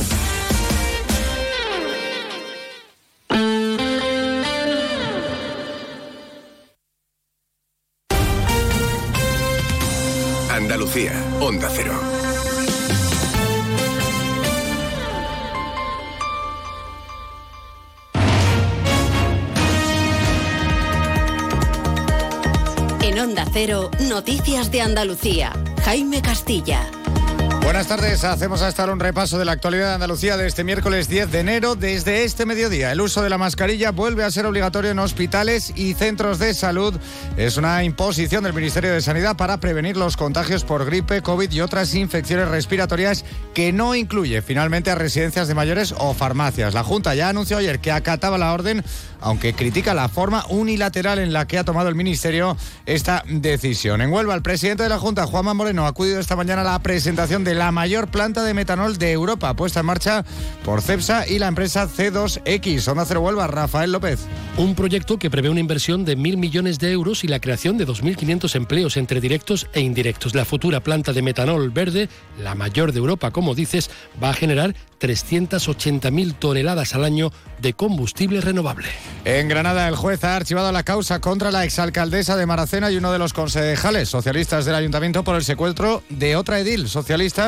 S18: Cero,
S6: Noticias de Andalucía. Jaime Castilla.
S19: Buenas tardes, hacemos hasta ahora un repaso de la actualidad de Andalucía de este miércoles 10 de enero. Desde este mediodía, el uso de la mascarilla vuelve a ser obligatorio en hospitales y centros de salud. Es una imposición del Ministerio de Sanidad para prevenir los contagios por gripe, COVID y otras infecciones respiratorias que no incluye finalmente a residencias de mayores o farmacias. La Junta ya anunció ayer que acataba la orden, aunque critica la forma unilateral en la que ha tomado el Ministerio esta decisión. En Huelva, el presidente de la Junta, Juanma Moreno, ha acudido esta mañana a la presentación de la mayor planta de metanol de Europa, puesta en marcha por CEPSA y la empresa C2X. Onda Cero Huelva, Rafael López.
S20: Un proyecto que prevé una inversión de mil millones de euros y la creación de 2.500 empleos entre directos e indirectos. La futura planta de metanol verde, la mayor de Europa, como dices, va a generar 380.000 toneladas al año de combustible renovable.
S19: En Granada, el juez ha archivado la causa contra la exalcaldesa de Maracena y uno de los concejales socialistas del ayuntamiento por el secuestro de otra edil socialista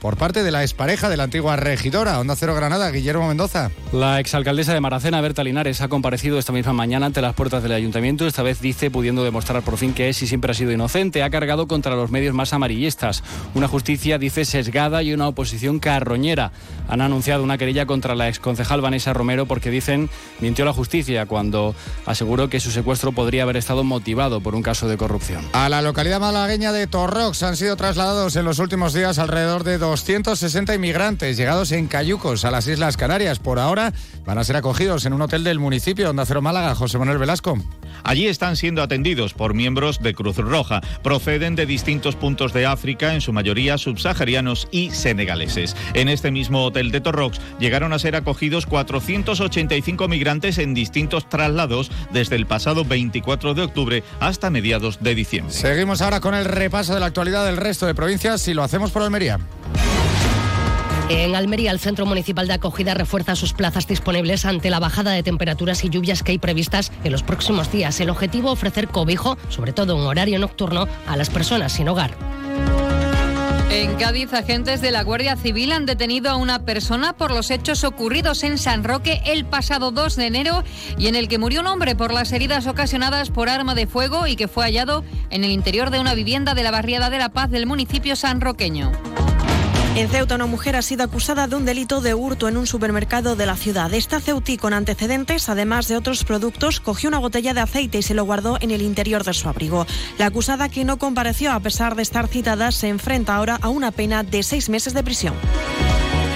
S19: por parte de la expareja de la antigua regidora. Onda Cero Granada, Guillermo Mendoza.
S21: La exalcaldesa de Maracena, Berta Linares, ha comparecido esta misma mañana ante las puertas del ayuntamiento. Esta vez dice, pudiendo demostrar por fin que es y siempre ha sido inocente, ha cargado contra los medios más amarillistas. Una justicia, dice, sesgada y una oposición carroñera. Han anunciado una querella contra la exconcejal Vanessa Romero porque dicen mintió la justicia cuando aseguró que su secuestro podría haber estado motivado por un caso de corrupción.
S19: A la localidad malagueña de Torrox han sido trasladados en los últimos días alrededor de 260 inmigrantes llegados en cayucos a las Islas Canarias. Por ahora van a ser acogidos en un hotel del municipio, Onda Cero Málaga, José Manuel Velasco.
S22: Allí están siendo atendidos por miembros de Cruz Roja. Proceden de distintos puntos de África, en su mayoría subsaharianos y senegaleses. En este mismo hotel de Torrox llegaron a ser acogidos 485 migrantes en distintos traslados desde el pasado 24 de octubre hasta mediados de diciembre.
S19: Seguimos ahora con el repaso de la actualidad del resto de provincias y lo hacemos por Almería.
S23: En Almería, el Centro Municipal de Acogida refuerza sus plazas disponibles ante la bajada de temperaturas y lluvias que hay previstas en los próximos días. El objetivo, ofrecer cobijo, sobre todo en horario nocturno, a las personas sin hogar.
S24: En Cádiz, agentes de la Guardia Civil han detenido a una persona por los hechos ocurridos en San Roque el pasado 2 de enero y en el que murió un hombre por las heridas ocasionadas por arma de fuego y que fue hallado en el interior de una vivienda de la barriada de La Paz del municipio sanroqueño.
S25: En Ceuta, una mujer ha sido acusada de un delito de hurto en un supermercado de la ciudad. Esta ceutí con antecedentes, además de otros productos, cogió una botella de aceite y se lo guardó en el interior de su abrigo. La acusada, que no compareció a pesar de estar citada, se enfrenta ahora a una pena de seis meses de prisión.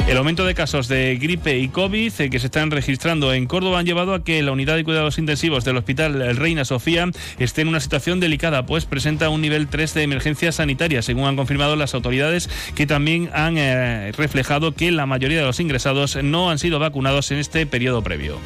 S26: El aumento de casos de gripe y COVID eh, que se están registrando en Córdoba han llevado a que la unidad de cuidados intensivos del Hospital Reina Sofía esté en una situación delicada, pues presenta un nivel 3 de emergencia sanitaria, según han confirmado las autoridades, que también han eh, reflejado que la mayoría de los ingresados no han sido vacunados en este periodo previo.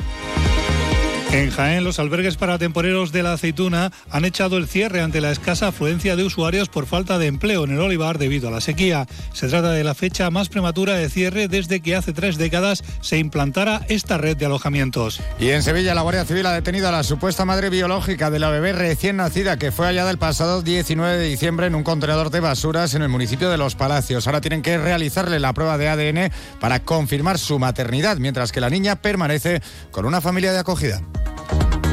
S27: En Jaén, los albergues para temporeros de la aceituna han echado el cierre ante la escasa afluencia de usuarios por falta de empleo en el olivar debido a la sequía. Se trata de la fecha más prematura de cierre desde que hace tres décadas se implantara esta red de alojamientos.
S19: Y en Sevilla, la Guardia Civil ha detenido a la supuesta madre biológica de la bebé recién nacida que fue hallada el pasado 19 de diciembre en un contenedor de basuras en el municipio de Los Palacios. Ahora tienen que realizarle la prueba de ADN para confirmar su maternidad, mientras que la niña permanece con una familia de acogida.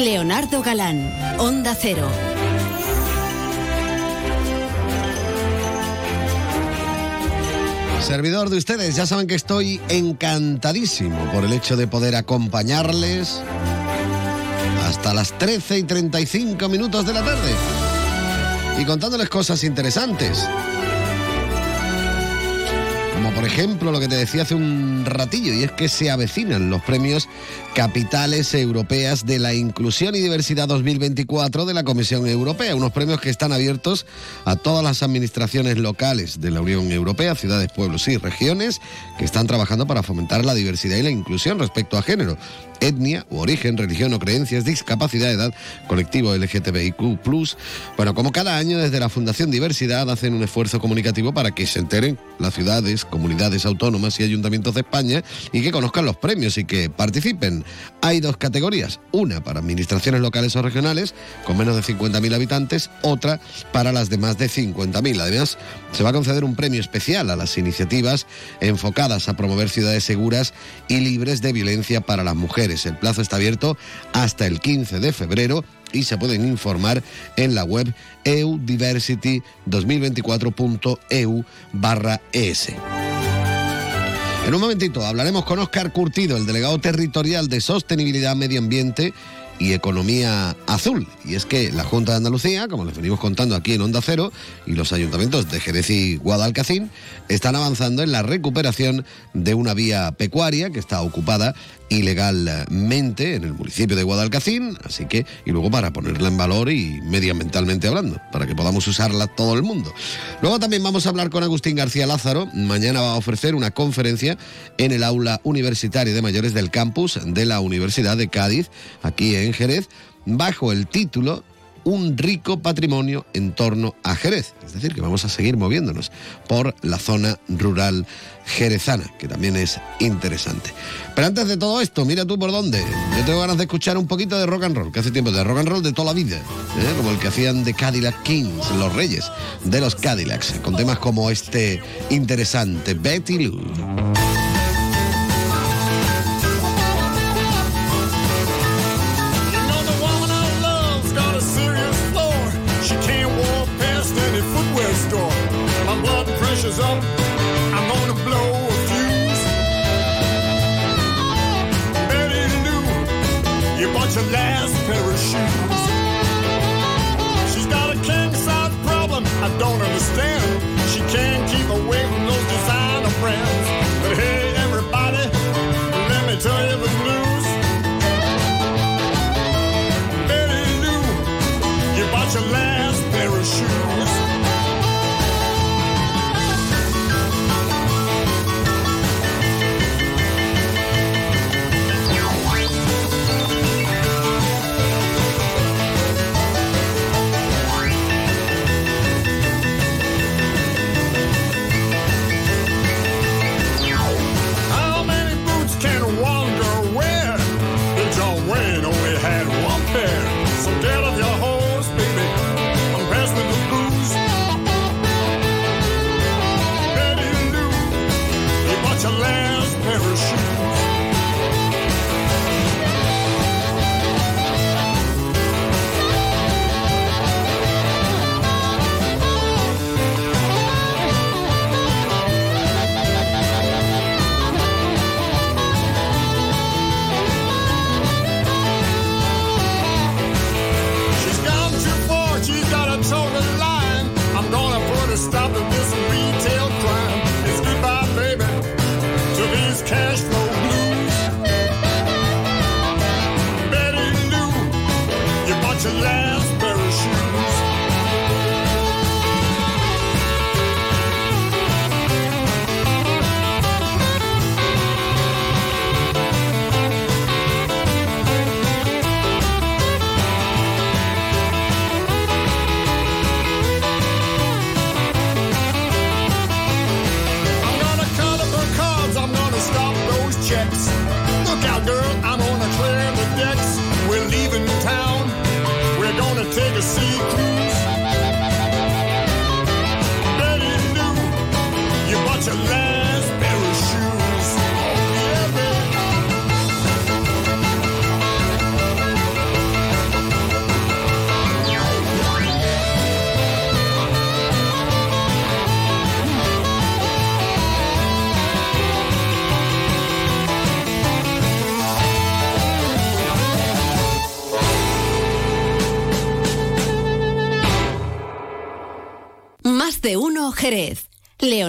S6: Leonardo Galán, Onda Cero.
S1: Servidor de ustedes, ya saben que estoy encantadísimo por el hecho de poder acompañarles hasta las 13 y 35 minutos de la tarde y contándoles cosas interesantes. Como por ejemplo lo que te decía hace un ratillo, y es que se avecinan los premios Capitales Europeas de la Inclusión y Diversidad 2024 de la Comisión Europea, unos premios que están abiertos a todas las administraciones locales de la Unión Europea, ciudades, pueblos y regiones, que están trabajando para fomentar la diversidad y la inclusión respecto a género, etnia u origen, religión o creencias, discapacidad, edad, colectivo LGTBIQ+. Bueno, como cada año desde la Fundación Diversidad hacen un esfuerzo comunicativo para que se enteren las ciudades, comunidades autónomas y ayuntamientos de Y que conozcan los premios y que participen. Hay dos categorías, una para administraciones locales o regionales con menos de 50.000 habitantes, otra para las de más de 50.000. Además, se va a conceder un premio especial a las iniciativas enfocadas a promover ciudades seguras y libres de violencia para las mujeres. El plazo está abierto hasta el 15 de febrero y se pueden informar en la web eudiversity2024.eu barra es. En un momentito hablaremos con Óscar Curtido, el delegado territorial de Sostenibilidad, Medio Ambiente y Economía Azul. Y es que la Junta de Andalucía, como les venimos contando aquí en Onda Cero, y los ayuntamientos de Jerez y Guadalcacín están avanzando en la recuperación de una vía pecuaria que está ocupada ilegalmente en el municipio de Guadalcacín, así que, y luego para ponerla en valor y medioambientalmente hablando, para que podamos usarla todo el mundo. Luego también vamos a hablar con Agustín García Lázaro, mañana va a ofrecer una conferencia en el aula universitaria de mayores del campus de la Universidad de Cádiz, aquí en Jerez, bajo el título un rico patrimonio en torno a Jerez. Es decir, que vamos a seguir moviéndonos por la zona rural jerezana, que también es interesante. Pero antes de todo esto, mira tú por dónde. Yo tengo ganas de escuchar un poquito de rock and roll, que hace tiempo de rock and roll de toda la vida, ¿eh? como el que hacían de Cadillac Kings, los reyes de los Cadillacs, con temas como este interesante, Betty Lou.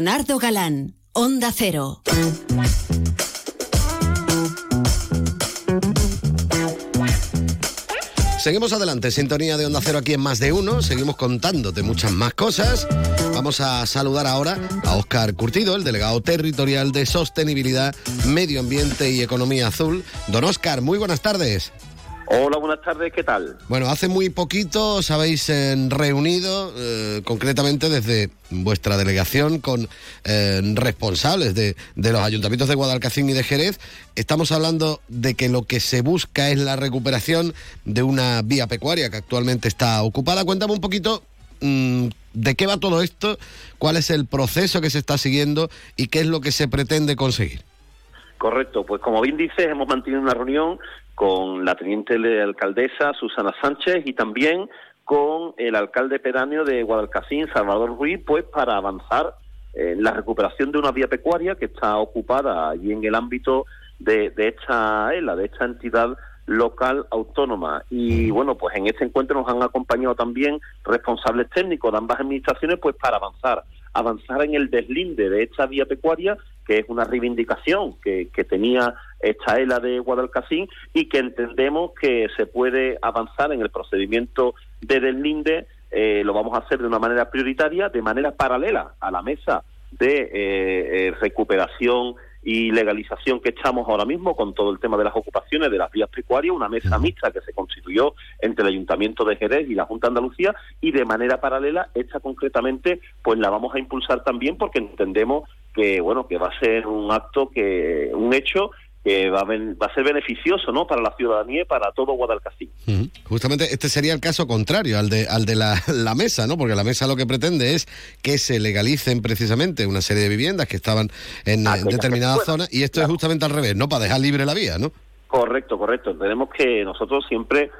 S6: Leonardo Galán, Onda Cero.
S1: Seguimos adelante, sintonía de Onda Cero aquí en Más de Uno, seguimos contándote muchas más cosas. Vamos a saludar ahora a Óscar Curtido, el delegado territorial de Sostenibilidad, Medio Ambiente y Economía Azul. Don Óscar, muy buenas tardes.
S28: Hola, buenas tardes, ¿qué tal?
S1: Bueno, hace muy poquito os habéis eh, reunido, eh, concretamente desde vuestra delegación, con eh, responsables de, de los ayuntamientos de Guadalcacín y de Jerez. Estamos hablando de que lo que se busca es la recuperación de una vía pecuaria que actualmente está ocupada. Cuéntame un poquito mm, de qué va todo esto, cuál es el proceso que se está siguiendo y qué es lo que se pretende conseguir.
S28: Correcto, pues como bien dices, hemos mantenido una reunión con la teniente de alcaldesa Susana Sánchez y también con el alcalde pedáneo de Guadalcacín, Salvador Ruiz, pues para avanzar en la recuperación de una vía pecuaria que está ocupada allí en el ámbito de, de esta ELA, de esta entidad local autónoma. Y bueno, pues en este encuentro nos han acompañado también responsables técnicos de ambas administraciones, pues para avanzar, avanzar en el deslinde de esta vía pecuaria, que es una reivindicación que, que tenía esta ELA de Guadalcacín y que entendemos que se puede avanzar en el procedimiento de deslinde, eh, lo vamos a hacer de una manera prioritaria, de manera paralela a la mesa de eh, eh, recuperación y legalización que estamos ahora mismo con todo el tema de las ocupaciones de las vías pecuarias, una mesa mixta que se constituyó entre el Ayuntamiento de Jerez y la Junta de Andalucía y de manera paralela esta concretamente pues la vamos a impulsar también porque entendemos que bueno que va a ser un acto que un hecho que va a, ven- va a ser beneficioso ¿no? para la ciudadanía y para todo Guadalcacín.
S1: Ujú. Justamente este sería el caso contrario al de, al de la, la mesa, ¿no? Porque la mesa lo que pretende es que se legalicen precisamente una serie de viviendas que estaban en eh, determinadas zonas y esto es justamente al revés, ¿no? Para dejar libre la vía, ¿no?
S28: Correcto, correcto. Tenemos que nosotros siempre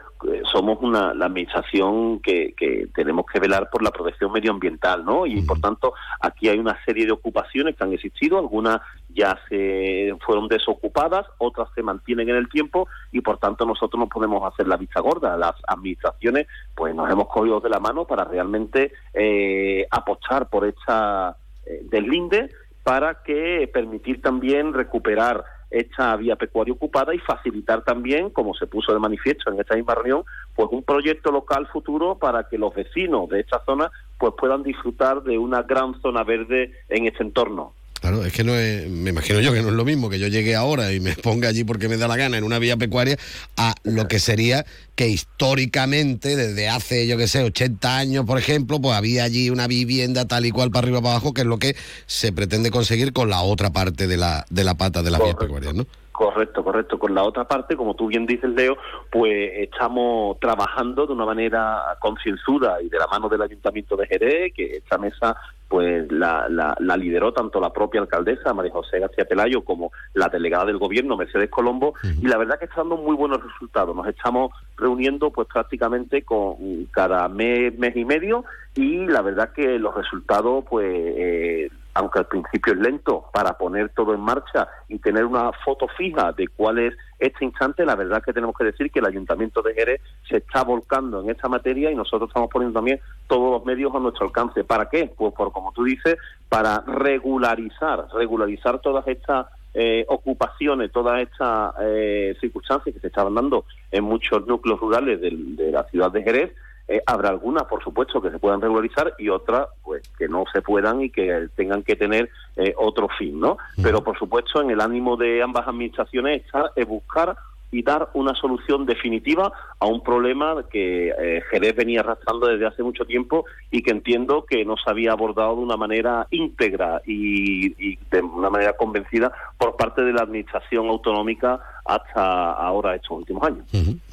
S28: somos una la administración que, que tenemos que velar por la protección medioambiental, ¿no? Y por tanto aquí hay una serie de ocupaciones que han existido, algunas ya se fueron desocupadas, otras se mantienen en el tiempo y por tanto nosotros no podemos hacer la vista gorda. Las administraciones, pues nos hemos cogido de la mano para realmente eh, apostar por esta eh, deslinde para que permitir también recuperar esta vía pecuaria ocupada y facilitar también, como se puso de manifiesto en esta misma reunión, pues un proyecto local futuro para que los vecinos de esta zona pues puedan disfrutar de una gran zona verde en este entorno.
S1: Claro, es que no es, me imagino yo que no es lo mismo que yo llegue ahora y me ponga allí porque me da la gana en una vía pecuaria a lo que sería que históricamente, desde hace, yo que sé, 80 años, por ejemplo, pues había allí una vivienda tal y cual para arriba para abajo, que es lo que se pretende conseguir con la otra parte de la, de la pata de las vías pecuarias, ¿no?
S28: Correcto, correcto. Con la otra parte, como tú bien dices, Leo, pues estamos trabajando de una manera concienzuda y de la mano del Ayuntamiento de Jerez, que esta mesa pues la, la, la lideró tanto la propia alcaldesa, María José García Pelayo, como la delegada del gobierno, Mercedes Colombo, y la verdad que está dando muy buenos resultados. Nos estamos reuniendo pues prácticamente con cada mes, mes y medio, y la verdad que los resultados pues... Eh, aunque al principio es lento, para poner todo en marcha y tener una foto fija de cuál es este instante, la verdad que tenemos que decir que el Ayuntamiento de Jerez se está volcando en esta materia y nosotros estamos poniendo también todos los medios a nuestro alcance. ¿Para qué? Pues por, como tú dices, para regularizar, regularizar todas estas eh, ocupaciones, todas estas eh, circunstancias que se estaban dando en muchos núcleos rurales del- de la ciudad de Jerez, eh, habrá algunas, por supuesto, que se puedan regularizar y otras, pues, que no se puedan y que tengan que tener eh, otro fin, ¿no? Pero, por supuesto, en el ánimo de ambas administraciones está es buscar y dar una solución definitiva a un problema que eh, Jerez venía arrastrando desde hace mucho tiempo y que entiendo que no se había abordado de una manera íntegra y, y de una manera convencida por parte de la administración autonómica hasta ahora estos últimos años.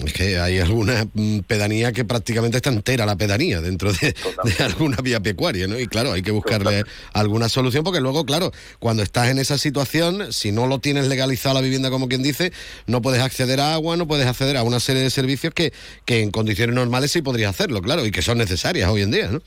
S1: Es que hay alguna mm, pedanía que prácticamente está entera la pedanía dentro de, de alguna vía pecuaria, ¿no? Y claro, hay que buscarle alguna solución porque luego, claro, cuando estás en esa situación, si no lo tienes legalizado la vivienda como quien dice, no puedes acceder a agua, no puedes acceder a una serie de servicios que, que en condiciones normales sí podrías hacerlo, claro, y que son necesarias hoy en día, ¿no?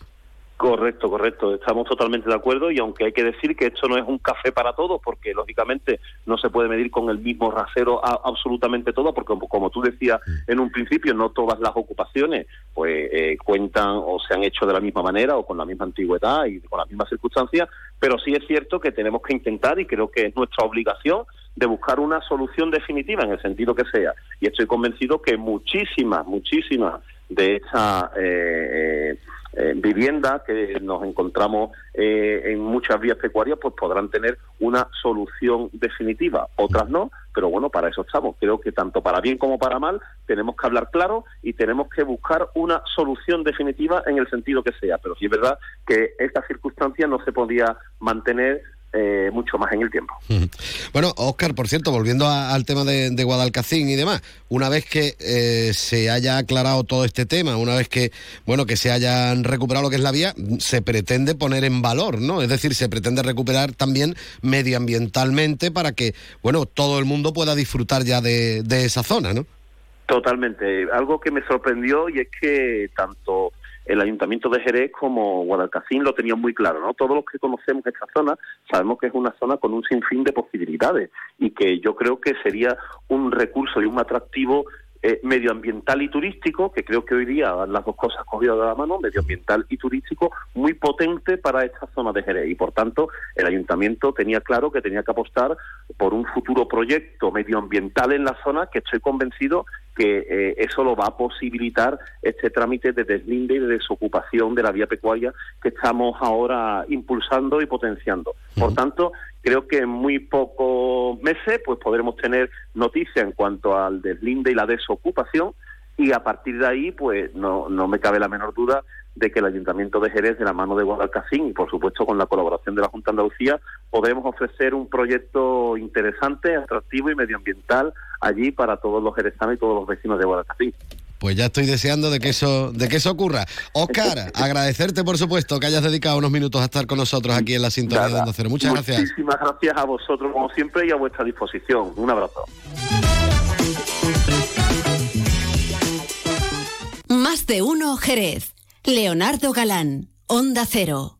S28: Correcto, correcto. Estamos totalmente de acuerdo y aunque hay que decir que esto no es un café para todos, porque lógicamente no se puede medir con el mismo rasero a- absolutamente todo, porque como, tú decías en un principio, no todas las ocupaciones pues eh, cuentan o se han hecho de la misma manera o con la misma antigüedad y con las mismas circunstancias, pero sí es cierto que tenemos que intentar y creo que es nuestra obligación de buscar una solución definitiva en el sentido que sea. Y estoy convencido que muchísimas, muchísimas de estas eh, eh, viviendas que nos encontramos eh, en muchas vías pecuarias, pues podrán tener una solución definitiva. Otras no, pero bueno, para eso estamos. Creo que tanto para bien como para mal tenemos que hablar claro y tenemos que buscar una solución definitiva en el sentido que sea. Pero sí es verdad que esta circunstancia no se podía mantener eh, mucho más en el tiempo.
S1: Bueno, Oscar, por cierto, volviendo a- al tema de, de Guadalcacín y demás, una vez que eh, se haya aclarado todo este tema, una vez que, bueno, que se hayan recuperado lo que es la vía, se pretende poner en valor, ¿no? Es decir, se pretende recuperar también medioambientalmente para que, bueno, todo el mundo pueda disfrutar ya de, de esa zona, ¿no?
S28: Totalmente. Algo que me sorprendió y es que tanto el Ayuntamiento de Jerez como Guadalcacín lo tenían muy claro, ¿no? Todos los que conocemos esta zona sabemos que es una zona con un sinfín de posibilidades y que yo creo que sería un recurso y un atractivo eh, medioambiental y turístico, que creo que hoy día las dos cosas cogidas de la mano, medioambiental y turístico, muy potente para esta zona de Jerez. Y por tanto, el ayuntamiento tenía claro que tenía que apostar por un futuro proyecto medioambiental en la zona, que estoy convencido que eh, eso lo va a posibilitar este trámite de deslinde y de desocupación de la vía pecuaria que estamos ahora impulsando y potenciando. Por tanto, creo que en muy pocos meses pues podremos tener noticias en cuanto al deslinde y la desocupación y a partir de ahí pues no, no me cabe la menor duda de que el Ayuntamiento de Jerez, de la mano de Guadalcacín y por supuesto con la colaboración de la Junta de Andalucía, podremos ofrecer un proyecto interesante, atractivo y medioambiental allí para todos los jerezanos y todos los vecinos de Guadalcacín.
S1: Pues ya estoy deseando de que eso, de que eso ocurra. Oscar, agradecerte por supuesto que hayas dedicado unos minutos a estar con nosotros aquí en la sintonía de Onda Cero. Muchas gracias.
S28: Muchísimas gracias a vosotros como siempre y a vuestra disposición. Un abrazo.
S6: Más de uno Jerez. Leonardo Galán, Onda Cero.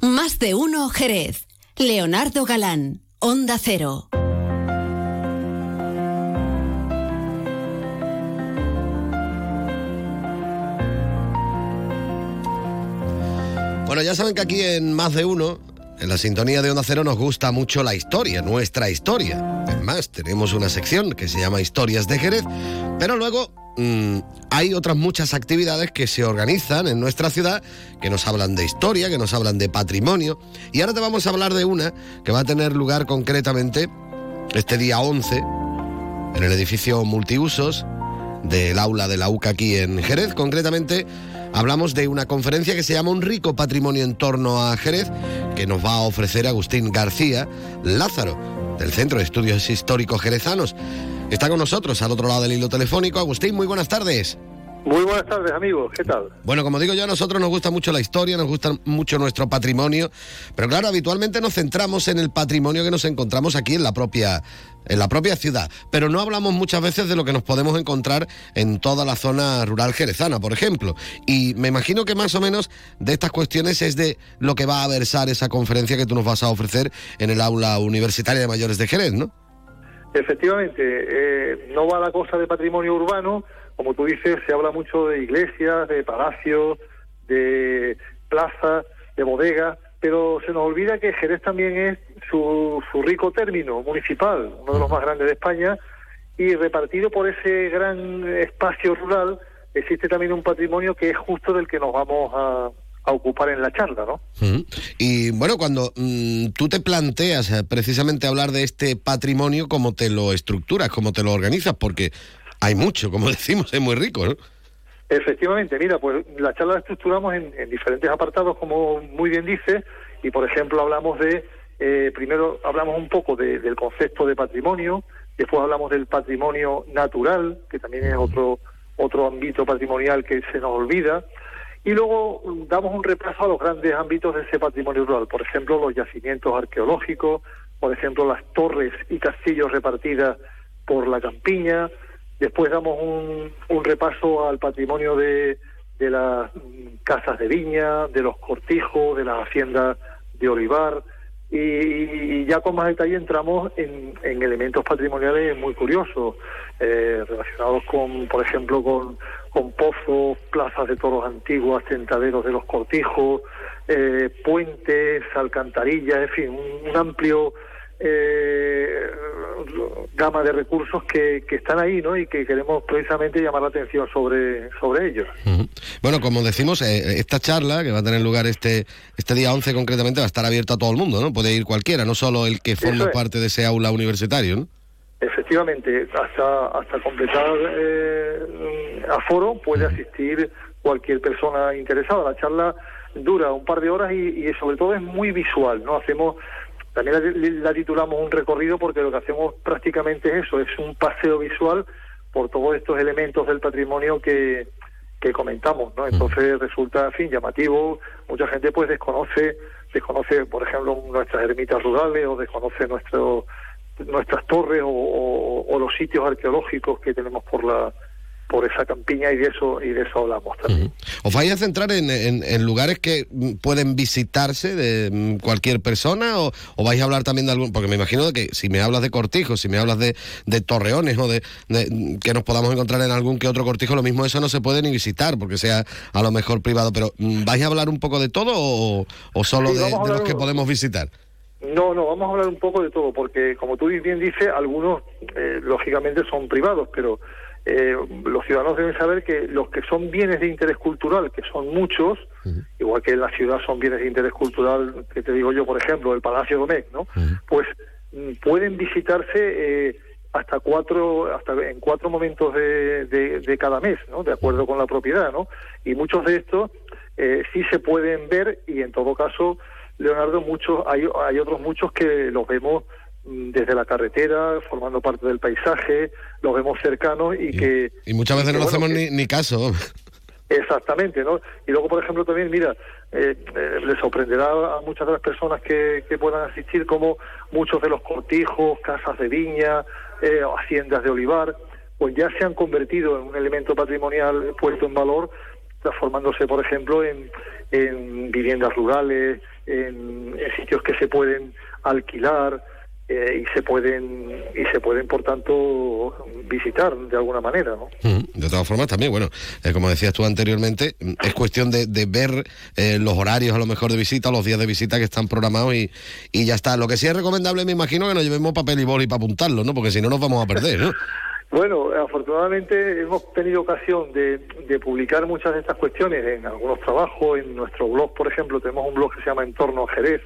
S6: Más de uno Jerez. Leonardo Galán, Onda Cero.
S1: Bueno, ya saben que aquí en Más de Uno, en la sintonía de Onda Cero, nos gusta mucho la historia, nuestra historia. Es más, tenemos una sección que se llama Historias de Jerez, pero luego mm, hay otras muchas actividades que se organizan en nuestra ciudad que nos hablan de historia, que nos hablan de patrimonio. Y ahora te vamos a hablar de una que va a tener lugar concretamente este día 11 en el edificio multiusos del aula de la UCA aquí en Jerez. Concretamente, hablamos de una conferencia que se llama Un rico patrimonio en torno a Jerez, que nos va a ofrecer Agustín García Lázaro, del Centro de Estudios Históricos Jerezanos. Está con nosotros al otro lado del hilo telefónico. Agustín, muy buenas tardes.
S29: Muy buenas tardes, amigos. ¿Qué tal?
S1: Bueno, como digo yo, a nosotros nos gusta mucho la historia, nos gusta mucho nuestro patrimonio, pero claro, habitualmente nos centramos en el patrimonio que nos encontramos aquí en la propia en la propia ciudad, pero no hablamos muchas veces de lo que nos podemos encontrar en toda la zona rural jerezana, por ejemplo. Y me imagino que más o menos de estas cuestiones es de lo que va a versar esa conferencia que tú nos vas a ofrecer en el aula universitaria de mayores de Jerez, ¿no?
S29: Efectivamente, eh, no va la cosa de patrimonio urbano, como tú dices, se habla mucho de iglesias, de palacios, de plazas, de bodegas, pero se nos olvida que Jerez también es su, su rico término municipal, uno de los más grandes de España, y repartido por ese gran espacio rural existe también un patrimonio que es justo del que nos vamos a, a ocupar en la charla, ¿no?
S1: Ujú. Y bueno, cuando mm, tú te planteas eh, precisamente hablar de este patrimonio, ¿cómo te lo estructuras, cómo te lo organizas? Porque hay mucho, como decimos, es muy rico, ¿no?
S29: Efectivamente, mira, pues la charla la estructuramos en, en diferentes apartados, como muy bien dice, y por ejemplo hablamos de, eh, primero hablamos un poco de- del concepto de patrimonio, después hablamos del patrimonio natural, que también es otro, otro ámbito patrimonial que se nos olvida, y luego mm, damos un repaso a los grandes ámbitos de ese patrimonio rural, por ejemplo los yacimientos arqueológicos, por ejemplo las torres y castillos repartidas por la campiña, Después damos un, repaso al patrimonio de, de las mm, casas de viña, de los cortijos, de las haciendas de olivar. Y, y ya con más detalle entramos en, en elementos patrimoniales muy curiosos, eh, relacionados con, por ejemplo, con, pozos, plazas de toros antiguas, tentaderos de los cortijos, eh, puentes, alcantarillas, en fin, un amplio eh, gama de recursos que, que están ahí, ¿no? Y que queremos precisamente llamar la atención sobre, sobre ellos.
S1: Bueno, como decimos, eh, esta charla que va a tener lugar este este día 11 concretamente va a estar abierta a todo el mundo, ¿no? Puede ir cualquiera, no solo el que forme
S29: Eso es.
S1: parte de ese aula universitario, ¿no?
S29: Efectivamente, hasta hasta completar eh, aforo puede asistir cualquier persona interesada. La charla dura un par de horas y, y sobre todo es muy visual, ¿no? Hacemos también la, la titulamos un recorrido porque lo que hacemos prácticamente es eso, es un paseo visual por todos estos elementos del patrimonio que, que comentamos, ¿no? Entonces resulta, en fin, llamativo. Mucha gente pues desconoce, desconoce, por ejemplo, nuestras ermitas rurales o desconoce nuestro, nuestras torres o, o- o los sitios arqueológicos que tenemos por la por esa campiña y de eso y de eso hablamos también.
S1: ¿Os vais a centrar en, en- en lugares que mm, pueden visitarse de mm, cualquier persona o, o vais a hablar también de algún...? Porque me imagino que si me hablas de cortijos, si me hablas de, de torreones o de, de, mm, que nos podamos encontrar en algún que otro cortijo, lo mismo eso no se puede ni visitar porque sea a lo mejor privado. Pero ¿vais a hablar un poco de todo o, o solo
S29: Sí,
S1: de, los que podemos visitar?
S29: No, no, vamos a hablar un poco de todo, porque como tú bien dices, algunos eh, lógicamente son privados, pero eh, los ciudadanos deben saber que los que son bienes de interés cultural, que son muchos, igual que en la ciudad son bienes de interés cultural, que te digo yo, por ejemplo, el Palacio Domecq, ¿no? Pues mm, pueden visitarse eh, hasta cuatro, hasta en cuatro momentos de, de- de cada mes, ¿no? De acuerdo con la propiedad, ¿no? Y muchos de estos eh, sí se pueden ver y en todo caso, Leonardo, muchos hay, hay otros muchos que los vemos desde la carretera, formando parte del paisaje, los vemos cercanos y que
S1: Y muchas veces no
S29: que, bueno,
S1: hacemos
S29: que-
S1: ni, ni caso.
S29: Exactamente, ¿no? Y luego, por ejemplo, también, mira, eh, eh, le sorprenderá a muchas de las personas que, que puedan asistir como muchos de los cortijos, casas de viña, eh, haciendas de olivar, pues ya se han convertido en un elemento patrimonial puesto en valor, transformándose, por ejemplo, en, en viviendas rurales, en, en sitios que se pueden alquilar eh, y se pueden y se pueden, por tanto, visitar de alguna manera, ¿no?
S1: Mm, De todas formas, también, bueno, eh, como decías tú anteriormente, mm, es cuestión de, de ver eh, los horarios a lo mejor de visita, los días de visita que están programados y, y ya está. Lo que sí es recomendable, me imagino, que nos llevemos papel y boli para apuntarlo, ¿no? Porque si no nos vamos a perder, ¿no?
S29: Bueno, afortunadamente hemos tenido ocasión de, de publicar muchas de estas cuestiones en algunos trabajos, en nuestro blog, por ejemplo, tenemos un blog que se llama Entorno Jerez,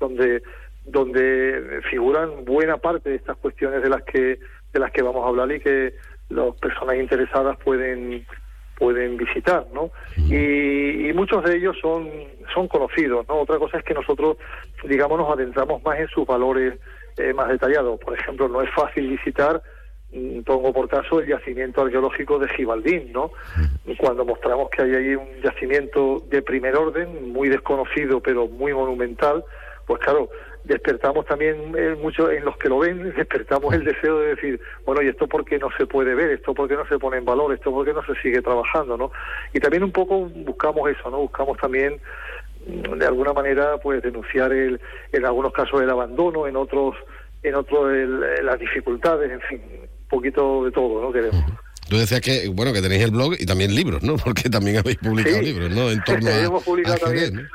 S29: donde donde figuran buena parte de estas cuestiones de las que de las que vamos a hablar y que las personas interesadas pueden pueden visitar, ¿no? Y, y muchos de ellos son son conocidos, ¿no? Otra cosa es que nosotros, digamos, nos adentramos más en sus valores eh, más detallados. Por ejemplo, no es fácil visitar mm, pongo por caso el yacimiento arqueológico de Gibaldín, ¿no? Cuando mostramos que hay ahí un yacimiento de primer orden, muy desconocido pero muy monumental, pues claro, despertamos también eh, mucho en los que lo ven, despertamos el deseo de decir, bueno, ¿y esto por qué no se puede ver? ¿Esto por qué no se pone en valor? ¿Esto por qué no se sigue trabajando? ¿no? Y también un poco buscamos eso, ¿no? Buscamos también mm, de alguna manera pues denunciar el, en algunos casos el abandono, en otros en otros el- eh, las dificultades, en fin, un poquito de todo, ¿no? Queremos.
S1: Tú decías que, bueno, que tenéis el blog y también libros, ¿no? Porque también habéis publicado
S29: Sí.
S1: libros, ¿no? En torno a,
S29: Hemos publicado
S1: a Jerez,
S29: también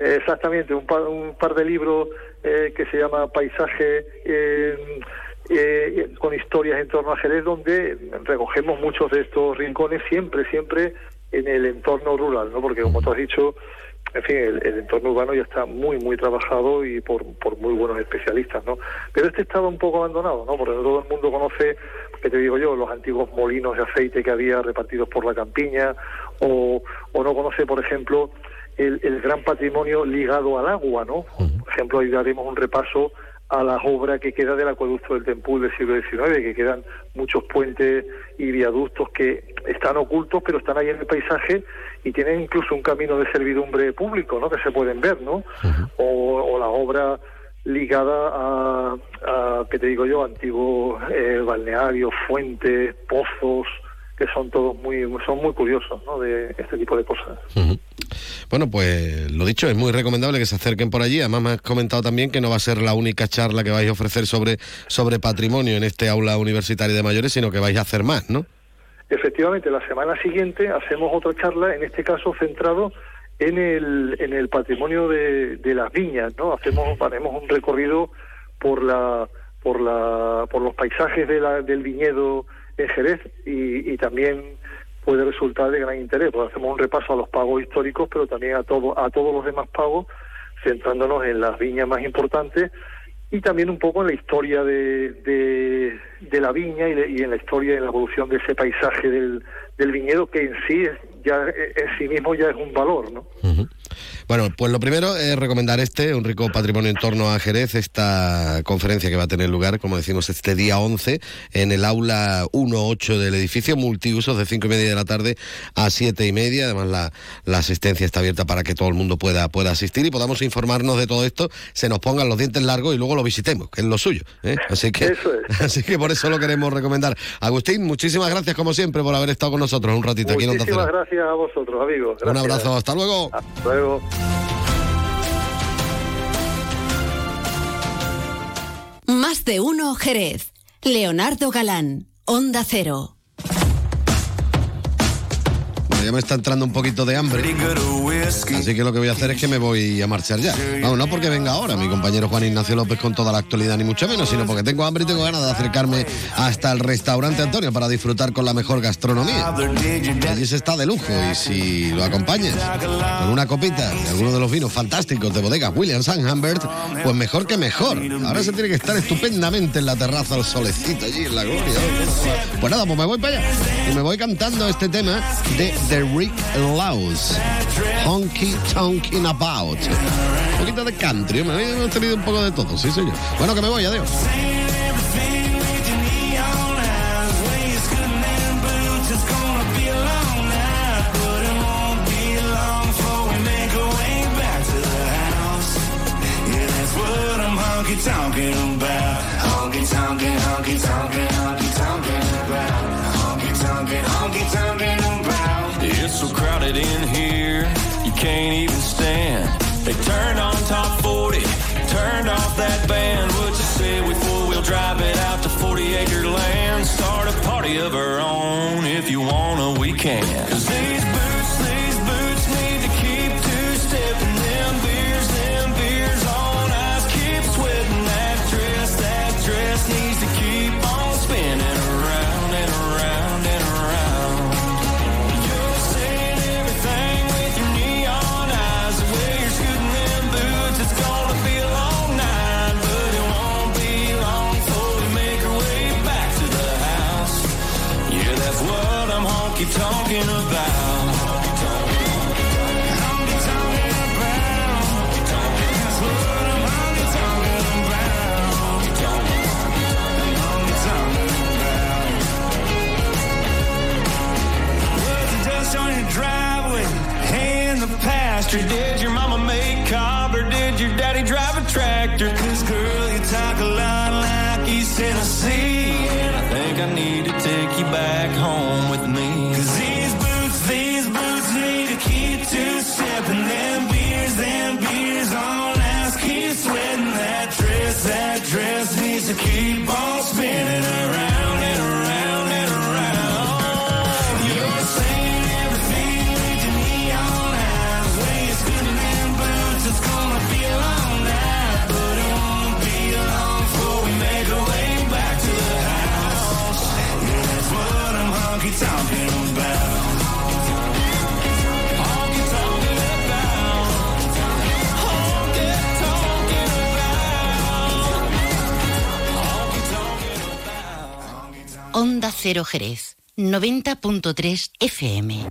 S29: Eh, Exactamente, un par, un par de libros eh, que se llama Paisaje eh, eh, con historias en torno a Jerez, donde recogemos muchos de estos rincones siempre, siempre en el entorno rural, ¿no? Porque como tú has dicho, en fin, el, entorno urbano ya está muy, muy trabajado y por, por muy buenos especialistas, ¿no? Pero este estaba un poco abandonado, ¿no? Porque todo el mundo conoce, que te digo yo, los antiguos molinos de aceite que había repartidos por la campiña, o, o no conoce, por ejemplo, el, el gran patrimonio ligado al agua, ¿no? Por ejemplo, ahí daremos un repaso a la obra que queda del acueducto del Tempul del siglo XIX, que quedan muchos puentes y viaductos que están ocultos, pero están ahí en el paisaje y tienen incluso un camino de servidumbre público, ¿no? Que se pueden ver, ¿no? o, o la obra ligada a, a ¿qué te digo yo? Antiguos eh, balnearios, fuentes, pozos, que son todos muy, son muy curiosos, ¿no? De este tipo de cosas.
S30: Ujú. Bueno, pues lo dicho, es muy recomendable que se acerquen por allí. Además, me has comentado también que no va a ser la única charla que vais a ofrecer sobre, sobre patrimonio en este aula universitaria de mayores, sino que vais a hacer más, ¿no?
S29: Efectivamente, la semana siguiente hacemos otra charla, en este caso centrado en el, en el patrimonio de, de las viñas, ¿no? Hacemos, haremos un recorrido por la, por la, por los paisajes de la, del viñedo en Jerez y, y también puede resultar de gran interés, porque hacemos un repaso a los pagos históricos, pero también a todo, a todos los demás pagos, centrándonos en las viñas más importantes y también un poco en la historia de, de, de la viña y, de- y en la historia y en la evolución de ese paisaje del, del viñedo que en sí es, ya en sí mismo ya es un valor, ¿no?
S30: Bueno, pues lo primero es recomendar este, un rico patrimonio en torno a Jerez, esta conferencia que va a tener lugar, como decimos, este día 11 en el aula 1.8 del edificio, multiusos de 5 y media de la tarde a 7 y media. Además, la, la asistencia está abierta para que todo el mundo pueda, pueda asistir y podamos informarnos de todo esto, se nos pongan los dientes largos y luego lo visitemos, que es lo suyo. ¿eh? Así, que, así que por eso lo queremos recomendar. Agustín, muchísimas gracias como siempre por haber estado con nosotros un ratito aquí en Onda Cero.
S29: gracias a vosotros, amigos.
S30: Un abrazo, hasta luego.
S29: Hasta luego.
S6: Más de uno Jerez. Leonardo Galán, Onda Cero.
S30: Ya me está entrando un poquito de hambre. Así que lo que voy a hacer es que me voy a marchar ya. Vamos, no porque venga ahora mi compañero Juan Ignacio López con toda la actualidad, ni mucho menos, sino porque tengo hambre y tengo ganas de acercarme hasta el restaurante Antonio para disfrutar con la mejor gastronomía. Allí se está de lujo y si lo acompañas con una copita de alguno de los vinos fantásticos de bodega Williams and Humbert, pues mejor que mejor. Ahora se tiene que estar estupendamente en la terraza al solecito allí en la gloria. Pues nada, pues me voy para allá y me voy cantando este tema de The Rick Laws. Honky Tonkin About. Un poquito de country, hemos tenido un poco de todo, sí señor. Bueno, que me voy, adiós.
S31: yesterday Jerez. 90.3 FM.